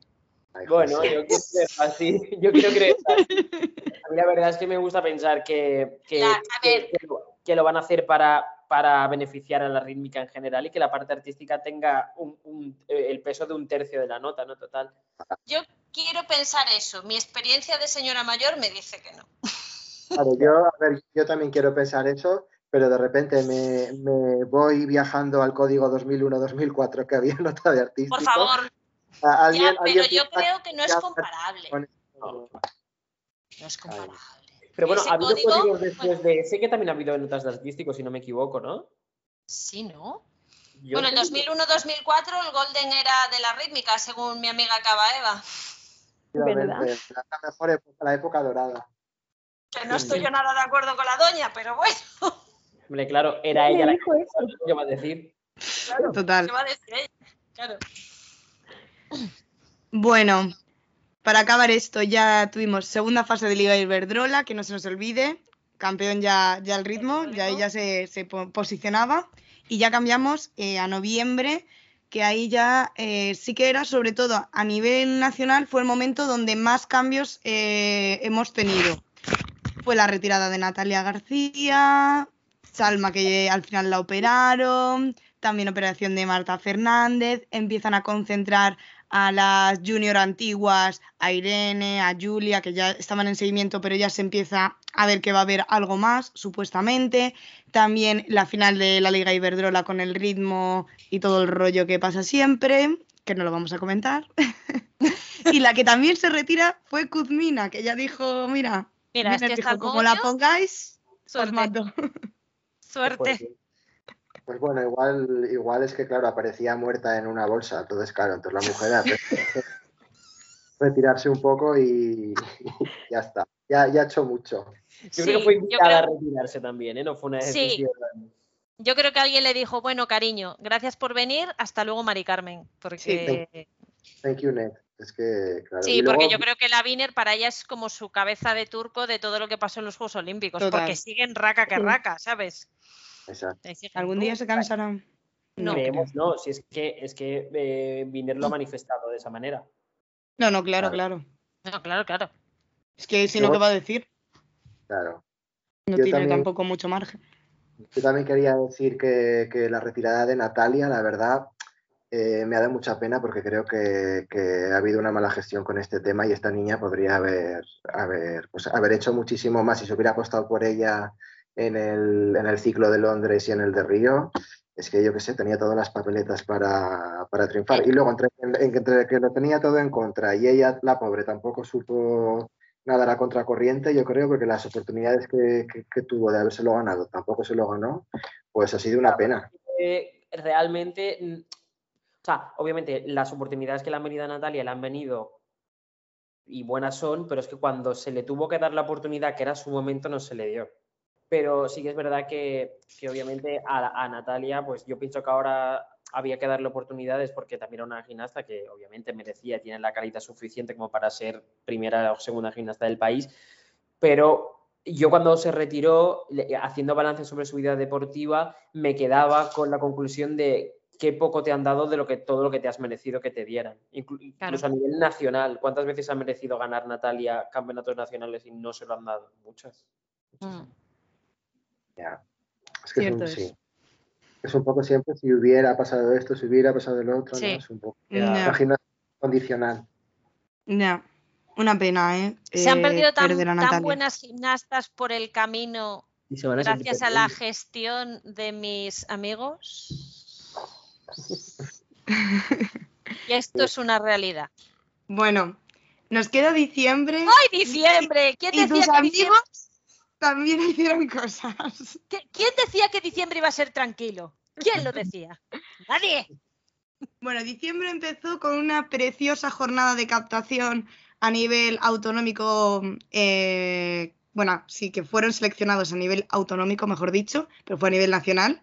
Ay, Bueno, yo quiero creer así. Yo quiero creer así. A mí la verdad es que me gusta pensar que, que, que- que lo, que lo van a hacer para, para beneficiar a la rítmica en general y que la parte artística tenga un- un- eh, el peso de un tercio de la nota, ¿no? Total. Yo quiero pensar eso. Mi experiencia de señora mayor me dice que no. Claro, yo, a ver, yo también quiero pensar eso, pero de repente me, me voy viajando al código 2001-2004 que había nota de artístico. Por favor, ya, alguien- pero alguien yo creo que no es comparable. con- No. No es comparable. Pero bueno, Ese ha habido código, códigos después bueno. de. Sé que también ha habido notas de artístico, si no me equivoco, ¿no? Sí, ¿no? Yo bueno, en creo que- 2001-2004 el Golden era de la rítmica, según mi amiga Cava Eva. efectivamente, La mejor época, la época dorada. Que no estoy yo nada de acuerdo con la doña, pero bueno, Hombre, claro, era ¿Quién ella la que dijo eso? yo iba a decir. claro, Total. ¿qué va a decir ella? Claro. Bueno, para acabar esto, ya tuvimos segunda fase de Liga Iberdrola, que no se nos olvide. Campeón ya, ya al ritmo, ya ahí ya se, se po- posicionaba. Y ya cambiamos eh, a noviembre, que ahí ya eh, sí que era, sobre todo a nivel nacional, fue el momento donde más cambios eh, hemos tenido. Fue la retirada de Natalia García, Salma, que al final la operaron, también operación de Marta Fernández, empiezan a concentrar a las junior antiguas, a Irene, a Julia, que ya estaban en seguimiento, pero ya se empieza a ver que va a haber algo más, supuestamente. También la final de la Liga Iberdrola con el ritmo y todo el rollo que pasa siempre, que no lo vamos a comentar. y la que también se retira fue Kuzmina, que ya dijo, mira, Mira, Mira, este dijo, está al como la pongáis, os mato. Suerte. Pues, Pues bueno, igual, igual es que, claro, aparecía muerta en una bolsa, entonces, claro, entonces la mujer ha preferido retirarse un poco y, y ya está. Ya, ya ha hecho mucho. yo Sí, creo que fue invitada creo- a retirarse también, ¿eh? No fue una Sí. decisión. Yo creo que alguien le dijo, bueno, cariño, gracias por venir, hasta luego, Mari Carmen. Porque sí, Thank you, Ned. Es que, claro. y porque yo creo que la Wiener para ella es como su cabeza de turco de todo lo que pasó en los Juegos Olímpicos, Total. porque siguen raca que Sí. raca, ¿sabes? Exacto. ¿Algún día se cansarán? No. Creemos, no, si es que, es que eh, Viner lo ha manifestado de esa manera. No, no, claro, Claro. claro. No, claro, claro. Es que si no, ¿qué va a decir? Claro. No Yo tiene también- tampoco mucho margen. Yo también quería decir que, que la retirada de Natalia, la verdad, eh, me ha dado mucha pena porque creo que, que ha habido una mala gestión con este tema y esta niña podría haber, haber, pues, haber hecho muchísimo más si se hubiera apostado por ella en el, en el ciclo de Londres y en el de Río, es que yo qué sé, tenía todas las papeletas para, para triunfar. Y luego, entre, entre, que lo tenía todo en contra y ella, la pobre, tampoco supo nada a la contracorriente, yo creo, porque las oportunidades que, que, tuvo de habérselo ganado tampoco se lo ganó, pues ha sido una pena. realmente, sea, obviamente las oportunidades que le han venido a Natalia le han venido y buenas son, pero es que cuando se le tuvo que dar la oportunidad, que era su momento, no se le dio. Pero sí que es verdad que, obviamente a, Natalia, pues yo pienso que ahora había que darle oportunidades porque también era una gimnasta que obviamente merecía, tiene la calidad suficiente como para ser primera o segunda gimnasta del país, pero yo cuando se retiró, haciendo balance sobre su vida deportiva, me quedaba con la conclusión de qué poco te han dado de lo que todo lo que te has merecido que te dieran. Incluso a nivel nacional, ¿cuántas veces ha merecido ganar Natalia campeonatos nacionales y no se lo han dado? Muchas. Mm. Ya. Es que es, sí. es un poco siempre si hubiera pasado esto, si hubiera pasado el otro, ¿no? Es un poco ya. condicional. Ya. Una pena, ¿eh? Se han perdido tan, tan buenas gimnastas por el camino gracias a la gestión de mis amigos. Y esto es una realidad. Bueno, nos queda diciembre. ¡Ay, diciembre! ¿Quién decía tus amigos también hicieron cosas. ¿Quién decía que diciembre iba a ser tranquilo? ¿Quién lo decía? Nadie. Bueno, diciembre empezó con una preciosa jornada de captación a nivel autonómico. Eh, bueno, sí, que fueron seleccionados a nivel autonómico, mejor dicho, pero fue a nivel nacional.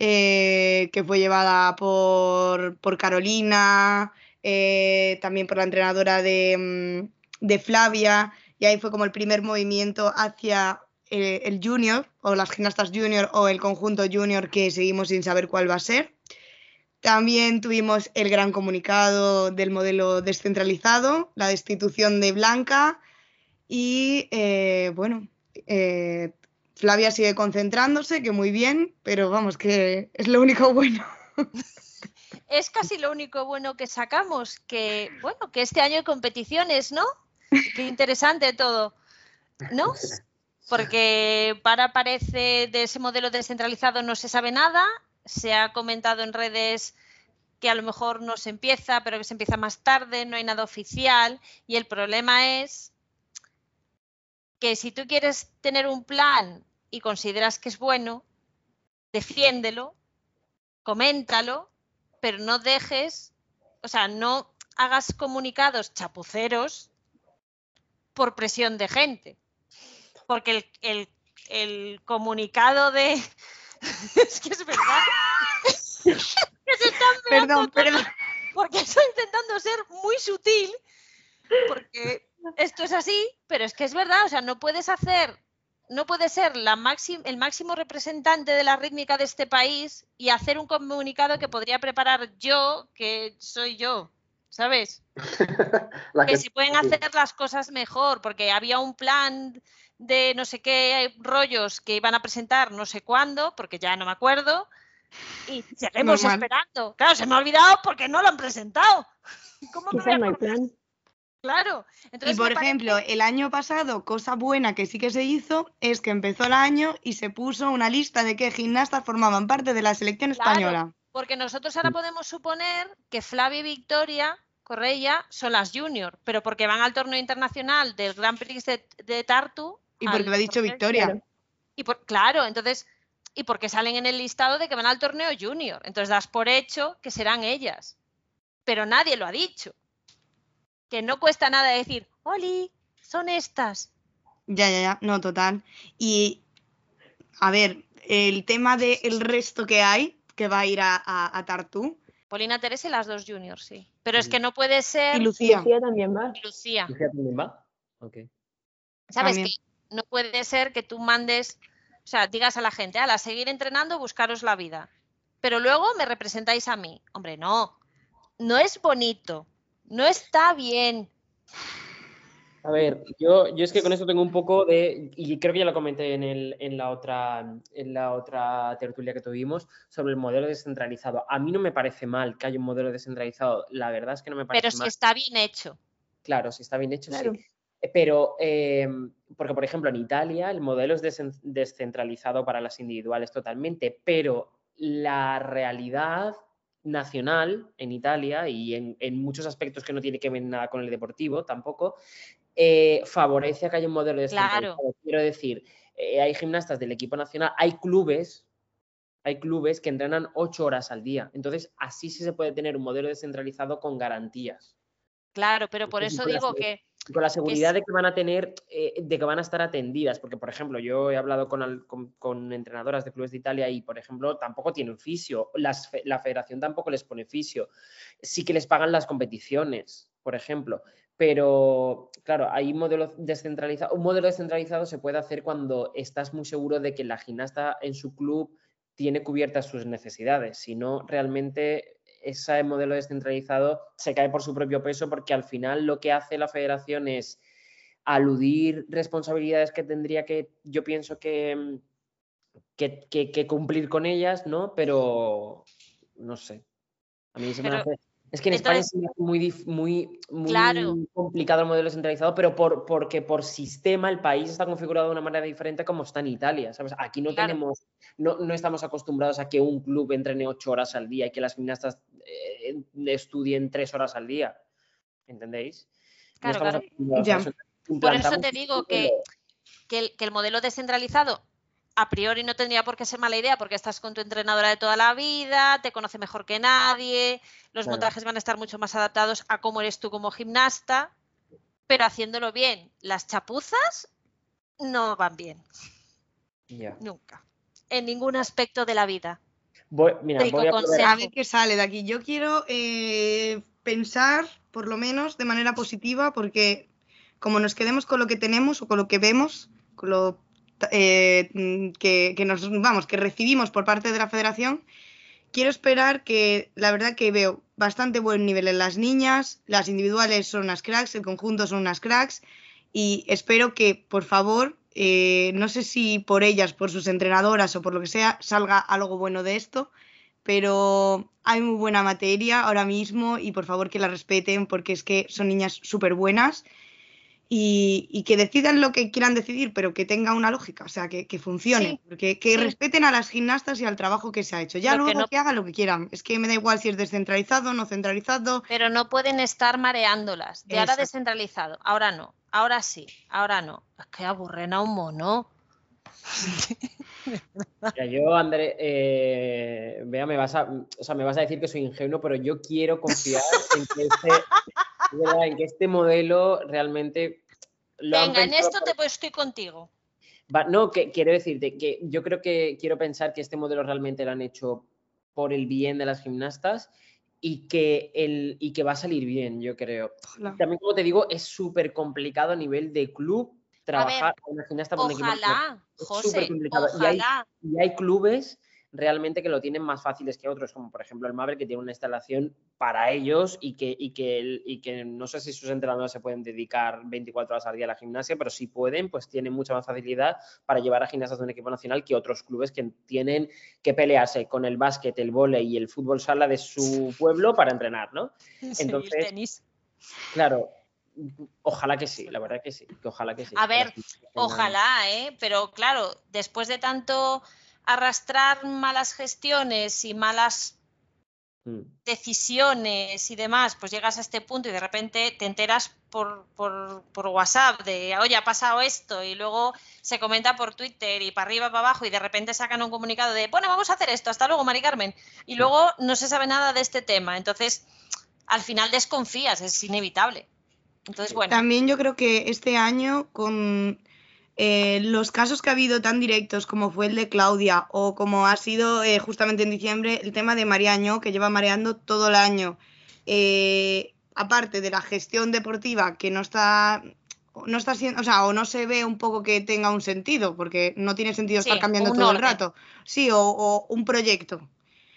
Eh, que fue llevada por, Carolina, eh, también por la entrenadora de, mm, de, Flavia, y ahí fue como el primer movimiento hacia eh, el junior, o las gimnastas junior, o el conjunto junior, que seguimos sin saber cuál va a ser. También tuvimos el gran comunicado del modelo descentralizado, la destitución de Blanca y, bueno, Flavia sigue concentrándose, que muy bien, pero vamos, que es lo único bueno. Es casi lo único bueno que sacamos, que bueno, que este año hay competiciones, ¿no? Qué interesante todo, ¿no? Porque para parece de ese modelo descentralizado no se sabe nada, se ha comentado en redes que a lo mejor no se empieza, pero que se empieza más tarde, no hay nada oficial y el problema es que si tú quieres tener un plan y consideras que es bueno, defiéndelo, coméntalo, pero no dejes, o sea, no hagas comunicados chapuceros por presión de gente. Porque el, comunicado de... es que es verdad. que se están perdón, perdón. Porque estoy intentando ser muy sutil, porque esto es así, pero es que es verdad, o sea, no puedes hacer no puede ser la el máximo representante de la rítmica de este país y hacer un comunicado que podría preparar yo, que soy yo, ¿sabes? que, se pueden hacer las cosas mejor, porque había un plan de no sé qué rollos que iban a presentar no sé cuándo, porque ya no me acuerdo, y seguimos esperando. Claro, se me ha olvidado porque no lo han presentado. ¿Cómo me no hay plan? Claro. y por ejemplo, el año pasado, cosa buena que sí que se hizo es que empezó el año y se puso una lista de qué gimnastas formaban parte de la selección española. Porque nosotros ahora podemos suponer que Flavia y Victoria Correia son las junior, pero porque van al torneo internacional del Grand Prix de, Tartu. Y porque lo ha dicho Victoria. Y por, claro, entonces, y porque salen en el listado de que van al torneo junior. Entonces das por hecho que serán ellas. Pero nadie lo ha dicho que no cuesta nada decir, Oli, son estas. Ya, ya, ya, no, total. Y, a ver, el tema del resto que hay, que va a ir a, a, Tartú. Polina Teresa y las dos juniors, sí. Pero es que no puede ser. Y Lucía. Lucía también va. Lucía. Lucía también va. Ok. ¿Sabes? Que no puede ser que tú mandes, o sea, digas a la gente, a seguir entrenando, buscaros la vida. Pero luego me representáis a mí. Hombre, no. No es bonito no está bien. A ver, yo, yo es que con esto tengo un poco de, y creo que ya lo comenté en, el, en, la otra, en la otra tertulia que tuvimos, sobre el modelo descentralizado. A mí no me parece mal que haya un modelo descentralizado, la verdad es que no me parece mal. Pero si está bien hecho. Claro, si está bien hecho, sí. Pero, em, porque por ejemplo en Italia el modelo es descentralizado para las individuales totalmente, pero la realidad nacional en Italia y en, muchos aspectos que no tiene que ver nada con el deportivo tampoco, eh, favorece a que haya un modelo descentralizado. Claro. Quiero decir, eh, hay gimnastas del equipo nacional, hay clubes, hay clubes que entrenan ocho horas al día. Entonces, así sí se puede tener un modelo descentralizado con garantías. Claro, pero por eso digo que con la seguridad de que van a tener, eh, de que van a estar atendidas, porque por ejemplo yo he hablado con, entrenadoras de clubes de Italia y por ejemplo tampoco tienen fisio, la federación tampoco les pone fisio, sí que les pagan las competiciones, por ejemplo, pero claro, hay modelos descentralizados, un modelo descentralizado se puede hacer cuando estás muy seguro de que la gimnasta en su club tiene cubiertas sus necesidades, si no realmente ese modelo descentralizado se cae por su propio peso porque al final lo que hace la federación es aludir responsabilidades que tendría que, yo pienso que, que, cumplir con ellas, ¿no? Pero no sé. A mí se me hace es que en España es muy, muy, muy complicado el modelo centralizado, pero por, porque por sistema el país está configurado de una manera diferente como está en Italia. ¿sabes? Aquí no tenemos, no, no, estamos acostumbrados a que un club entrene ocho horas al día y que las gimnastas eh, estudien tres horas al día. ¿Entendéis? Claro, claro. Por eso te digo que, que el modelo descentralizado a priori no tendría por qué ser mala idea porque estás con tu entrenadora de toda la vida, te conoce mejor que nadie, los montajes van a estar mucho más adaptados a cómo eres tú como gimnasta, pero haciéndolo bien, las chapuzas no van bien. Nunca. En ningún aspecto de la vida. Voy, mira, voy a, ver qué sale de aquí. Yo quiero eh, pensar, por lo menos, de manera positiva, porque como nos quedemos con lo que tenemos o con lo que vemos, con lo eh, que, nos vamos, que recibimos por parte de la federación, quiero esperar que la verdad que veo bastante buen nivel en las niñas, las individuales son unas cracks, el conjunto son unas cracks y espero que por favor, eh, no sé si por ellas, por sus entrenadoras o por lo que sea, salga algo bueno de esto, pero hay muy buena materia ahora mismo y por favor que la respeten porque es que son niñas súper buenas y, que decidan lo que quieran decidir, pero que tenga una lógica, o sea, que, funcione, porque que respeten a las gimnastas y al trabajo que se ha hecho. Ya luego que, hagan lo que quieran. Es que me da igual si es descentralizado, no centralizado. Pero no pueden estar mareándolas. De ahora descentralizado, ahora no, ahora sí, ahora no. Es que aburren a un mono. yo, André, eh, vea, me vas, a, o sea, me vas a decir que soy ingenuo, pero yo quiero confiar en que este, en que este modelo realmente... Venga, en esto te, estoy contigo. no, que quiero decirte que yo creo que quiero pensar que este modelo realmente lo han hecho por el bien de las gimnastas y que, el, y que va a salir bien, yo creo. También, como te digo, es súper complicado a nivel de club trabajar con una gimnasta por ojalá, José, Ojalá. y hay clubes realmente que lo tienen más fáciles que otros, como por ejemplo el Maverick, que tiene una instalación para ellos y que, y que, y que no sé si sus entrenadores se pueden dedicar 24 horas al día a la gimnasia, pero si pueden, pues tienen mucha más facilidad para llevar a gimnastas de un equipo nacional que otros clubes que tienen que pelearse con el básquet, el vóley y el fútbol sala de su pueblo para entrenar, ¿no? Entonces, claro, Ojalá que sí, la verdad que sí, que ojalá que sí. A ver, ojalá, ¿eh? Pero claro, después de tanto arrastrar malas gestiones y malas mm. decisiones y demás, pues llegas a este punto y de repente te enteras por, por, WhatsApp de, oye, ha pasado esto, y luego se comenta por Twitter y para arriba, para abajo, y de repente sacan un comunicado de, bueno, vamos a hacer esto, hasta luego, Mari Carmen, y mm. luego no se sabe nada de este tema. Entonces, al final desconfías, es inevitable. Entonces, bueno. También yo creo que este año, con eh, los casos que ha habido tan directos como fue el de Claudia o como ha sido eh, justamente en diciembre el tema de Mariaño, que lleva mareando todo el año, eh, aparte de la gestión deportiva que no está no está siendo, o sea, o no se ve un poco que tenga un sentido, porque no tiene sentido estar cambiando todo el rato. Sí, o, un proyecto.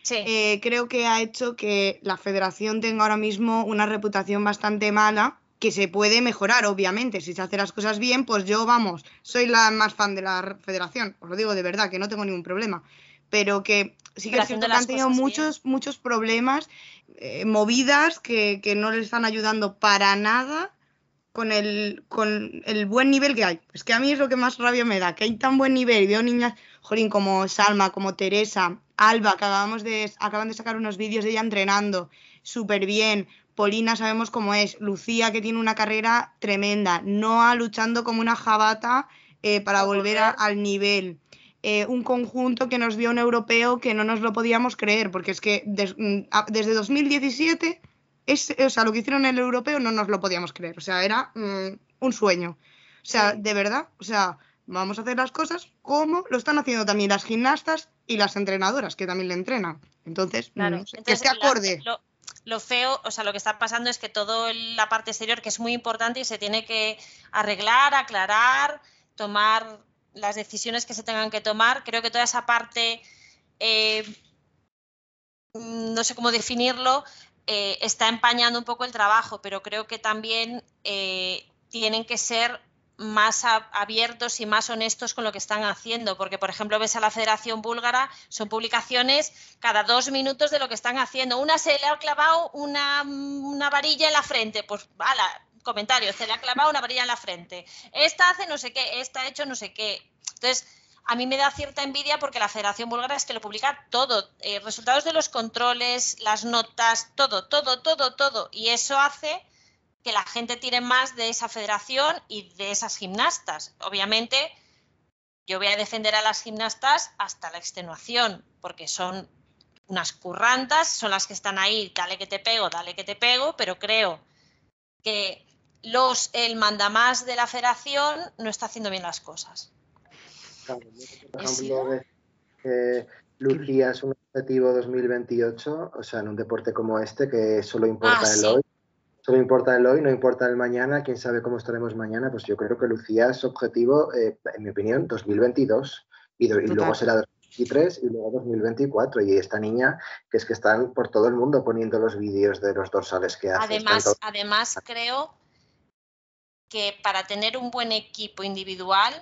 creo que ha hecho que la federación tenga ahora mismo una reputación bastante mala que se puede mejorar, obviamente. Si se hacen las cosas bien, pues yo, vamos, soy la más fan de la federación. Os lo digo de verdad, que no tengo ningún problema. Pero que sí que es cierto que han tenido muchos, muchos problemas, eh, movidas que, no les están ayudando para nada con el, con el buen nivel que hay. Es que a mí es lo que más rabia me da, que hay tan buen nivel veo niñas, jolín, como Salma, como Teresa, Alba, que acabamos de, acaban de sacar unos vídeos de ella entrenando súper bien. Polina sabemos cómo es, Lucía que tiene una carrera tremenda, Noah luchando como una jabata eh, para volver al nivel. Eh, un conjunto que nos dio un europeo que no nos lo podíamos creer, porque es que mm, desde 2017 es, o sea, lo que hicieron en el europeo no nos lo podíamos creer. O sea, era mm, un sueño. O sea, de verdad, o sea, vamos a hacer las cosas como lo están haciendo también las gimnastas y las entrenadoras, que también le entrenan. Entonces, mm, que esté acorde. lo, feo, o sea, lo que está pasando es que toda la parte exterior, que es muy importante y se tiene que arreglar, aclarar, tomar las decisiones que se tengan que tomar. Creo que toda esa parte, eh, mm, no sé cómo definirlo, eh, está empañando un poco el trabajo, pero creo que también eh, tienen que ser más abiertos y más honestos con lo que están haciendo, porque por ejemplo ves a la Federación Búlgara, son publicaciones cada dos minutos de lo que están haciendo. Una se le ha clavado una, una varilla en la frente, pues vale, comentario, se le ha clavado una varilla en la frente. Esta hace no sé qué, esta ha hecho no sé qué. Entonces, a mí me da cierta envidia porque la Federación Búlgara es que lo publica todo, eh, resultados de los controles, las notas, todo, todo, todo, todo. Y eso hace que la gente tire más de esa federación y de esas gimnastas. Obviamente, yo voy a defender a las gimnastas hasta la extenuación, porque son unas currantas, son las que están ahí, dale que te pego, dale que te pego, pero creo que los, el mandamás de la federación no está haciendo bien las cosas por ejemplo, que Lucía es un objetivo 2028, o sea, en un deporte como este que solo importa ah, el hoy. Solo importa el hoy, no importa el mañana, quién sabe cómo estaremos mañana, pues yo creo que Lucía es objetivo, eh, en mi opinión, 2022 y, luego será 2023 y luego 2024 y esta niña que es que están por todo el mundo poniendo los vídeos de los dorsales que hace. Además, además creo que para tener un buen equipo individual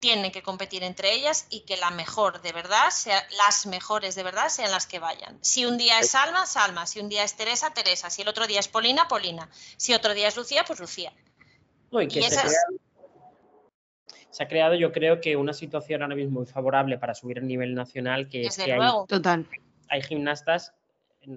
tienen que competir entre ellas y que la mejor de verdad, sea, las mejores de verdad sean las que vayan. Si un día es Salma, Salma. Si un día es Teresa, Teresa. Si el otro día es Polina, Polina. Si otro día es Lucía, pues Lucía. se, ha creado, yo creo que una situación ahora mismo muy favorable para subir el nivel nacional, que es que Hay, Total. hay gimnastas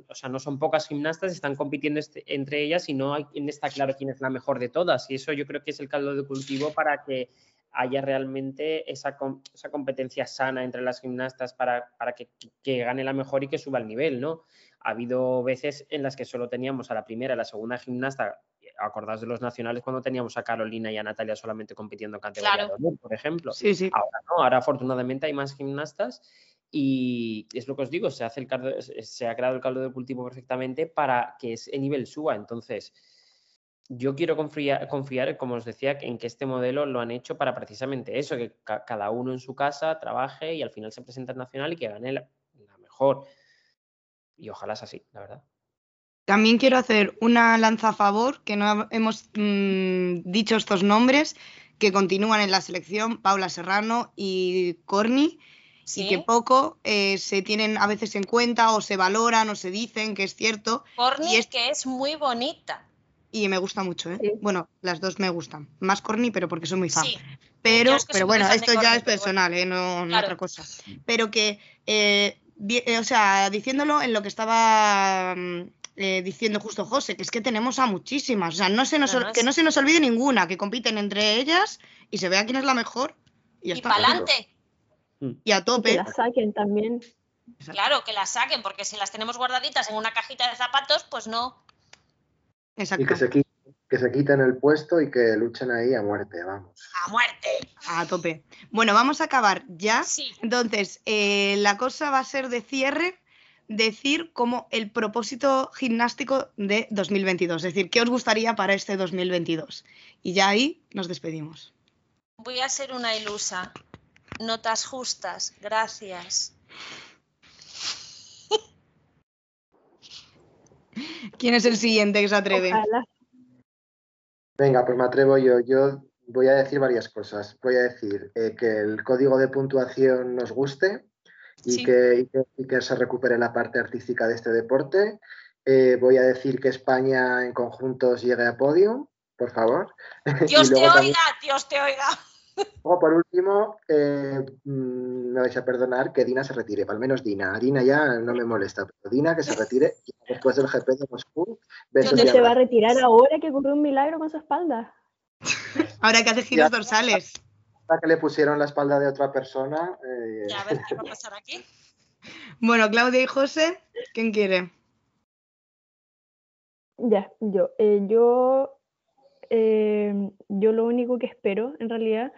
o sea, no son pocas gimnastas, están compitiendo este, entre ellas y no hay, está claro quién es la mejor de todas. Y eso yo creo que es el caldo de cultivo para que haya realmente esa, esa competencia sana entre las gimnastas para, que, gane la mejor y que suba el nivel, ¿no? Ha habido veces en las que solo teníamos a la primera y la segunda gimnasta, acordaos de los nacionales cuando teníamos a Carolina y a Natalia solamente compitiendo en categoría por ejemplo. Sí, sí. Ahora no, ahora afortunadamente hay más gimnastas y es lo que os digo, se, hace el se ha creado el caldo de cultivo perfectamente para que ese nivel suba. Entonces, yo quiero confiar, confiar, como os decía, en que este modelo lo han hecho para precisamente eso, que cada uno en su casa trabaje y al final se presente nacional y que gane la, mejor. Y ojalá es así, la verdad. También quiero hacer una lanza a favor, que no hemos mm, dicho estos nombres, que continúan en la selección, Paula Serrano y Corny, y que poco eh, se tienen a veces en cuenta o se valoran o se dicen que es cierto. Corny es que es muy bonita y me gusta mucho, ¿eh? Bueno, las dos me gustan. Más corny, pero porque soy muy fan. Pero, pero bueno, esto ya es personal, ¿eh? No, otra cosa. Pero que, eh, eh, o sea, diciéndolo en lo que estaba mm, eh, diciendo justo José, que es que tenemos a muchísimas. O sea, no se nos, que no se nos olvide ninguna, que compiten entre ellas y se vea quién es la mejor. Y, y para adelante. Y a tope. que las saquen también. Claro, que las saquen, porque si las tenemos guardaditas en una cajita de zapatos, pues no. Y que se, quiten, el puesto y que luchen ahí a muerte, vamos. A muerte. A tope. Bueno, vamos a acabar ya. Entonces, eh, la cosa va a ser de cierre decir como el propósito gimnástico de 2022, es decir, ¿qué os gustaría para este 2022? Y ya ahí nos despedimos. Voy a ser una ilusa. Notas justas, gracias. ¿Quién es el siguiente que se atreve? Venga, pues me atrevo yo. Yo voy a decir varias cosas. Voy a decir eh, que el código de puntuación nos guste y, que, se recupere la parte artística de este deporte. Eh, voy a decir que España en conjuntos llegue a podio por favor. Dios te oiga, Dios te oiga. Luego, por último, eh, mm, me vais a perdonar que Dina se retire, al menos Dina. Dina ya no me molesta, pero Dina que se retire después del GP de Moscú. ¿Dónde se va a retirar ahora que ocurrió un milagro con su espalda? Ahora que hace giros dorsales. Para que le pusieron la espalda de otra persona. Eh... Ya, a ver qué va a pasar aquí. Bueno, Claudia y José, ¿quién quiere? Ya, yo. Eh, yo, eh, yo lo único que espero, en realidad,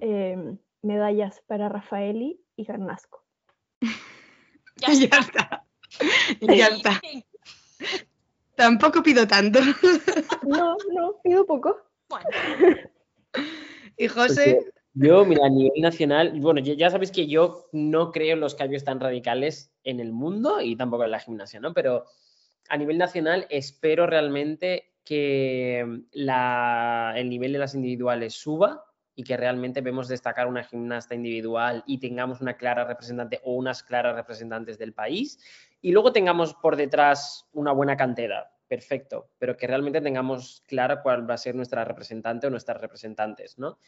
eh, medallas para Rafaeli y Garnasco. Ya está. Ya está. Tampoco pido tanto. No, no, pido poco. Bueno. Y José. Yo, mira, a nivel nacional, bueno, ya sabéis que yo no creo en los cambios tan radicales en el mundo y tampoco en la gimnasia, ¿no? Pero a nivel nacional espero realmente que el nivel de las individuales suba y que realmente vemos destacar una gimnasta individual y tengamos una clara representante o unas claras representantes del país y luego tengamos por detrás una buena cantera, perfecto, pero que realmente tengamos clara cuál va a ser nuestra representante o nuestras representantes, ¿no?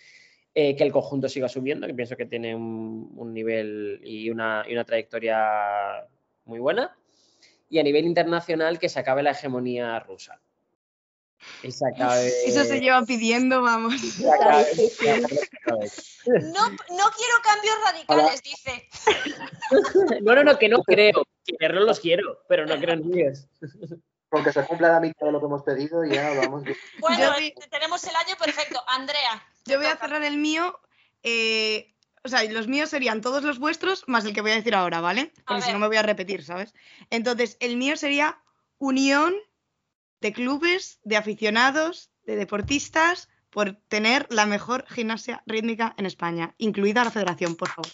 Eh, que el conjunto siga subiendo, que pienso que tiene un, nivel y una, y una trayectoria muy buena y a nivel internacional que se acabe la hegemonía rusa. Eso se lleva pidiendo, vamos. No, no quiero cambios radicales, dice. No, no, no, que no creo. Que no los quiero, pero no creo en ellos. Porque se cumpla la mitad de lo que hemos pedido y ya vamos. Bueno, tenemos el año perfecto. Andrea. Yo voy a cerrar el mío. Eh, o sea, los míos serían todos los vuestros más el que voy a decir ahora, ¿vale? Porque si no me voy a repetir, ¿sabes? Entonces, el mío sería unión de clubes, de aficionados, de deportistas, por tener la mejor gimnasia rítmica en España, incluida la federación, por favor.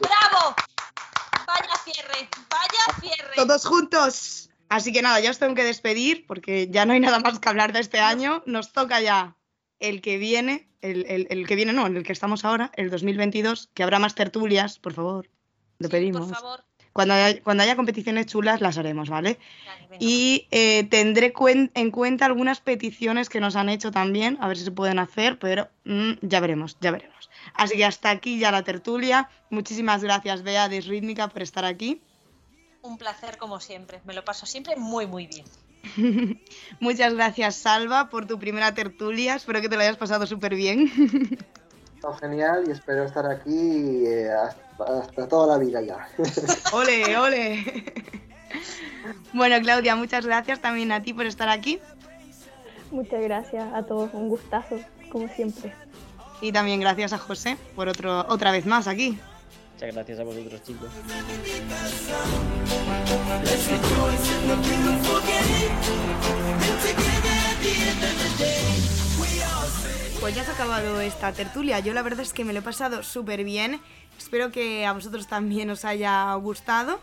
¡Bravo! Vaya cierre, vaya cierre. Todos juntos. Así que nada, ya os tengo que despedir porque ya no hay nada más que hablar de este año. Nos toca ya el que viene, el, que viene, no, en el que estamos ahora, el 2022, que habrá más tertulias, por favor. Lo pedimos. por favor. Cuando haya, cuando haya competiciones chulas las haremos, ¿vale? y eh, tendré en cuenta algunas peticiones que nos han hecho también, a ver si se pueden hacer, pero mm, ya veremos, ya veremos. Así que hasta aquí ya la tertulia. Muchísimas gracias, Bea de Rítmica, por estar aquí. Un placer como siempre, me lo paso siempre muy, muy bien. Muchas gracias, Salva, por tu primera tertulia. Espero que te lo hayas pasado súper bien. Genial y espero estar aquí eh, hasta, toda la vida ya. ole, ole. Bueno, Claudia, muchas gracias también a ti por estar aquí. Muchas gracias a todos, un gustazo, como siempre. Y también gracias a José por otro, otra vez más aquí. Muchas gracias a vosotros, chicos. Pues ya se ha acabado esta tertulia. Yo la verdad es que me lo he pasado súper bien. Espero que a vosotros también os haya gustado.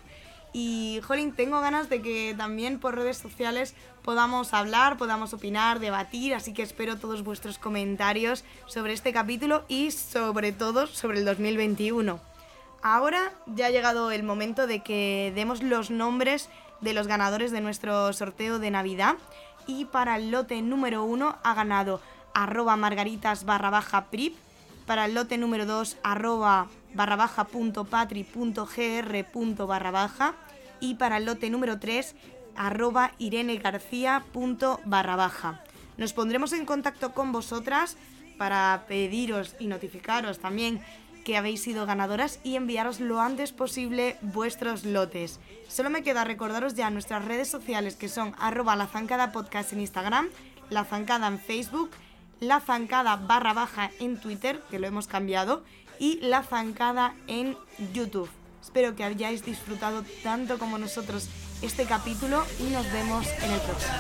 Y, Jolín, tengo ganas de que también por redes sociales podamos hablar, podamos opinar, debatir, así que espero todos vuestros comentarios sobre este capítulo y sobre todo sobre el 2021. Ahora ya ha llegado el momento de que demos los nombres de los ganadores de nuestro sorteo de Navidad y para el lote número uno ha ganado arroba margaritas barra baja prip, para el lote número 2 arroba barra baja punto patri punto gr punto barra baja y para el lote número 3 arroba irene garcía punto barra baja. Nos pondremos en contacto con vosotras para pediros y notificaros también que habéis sido ganadoras y enviaros lo antes posible vuestros lotes. Solo me queda recordaros ya nuestras redes sociales que son arroba la zancada podcast en Instagram, la zancada en Facebook, la zancada barra baja en Twitter, que lo hemos cambiado, y la zancada en YouTube. Espero que hayáis disfrutado tanto como nosotros este capítulo y nos vemos en el próximo.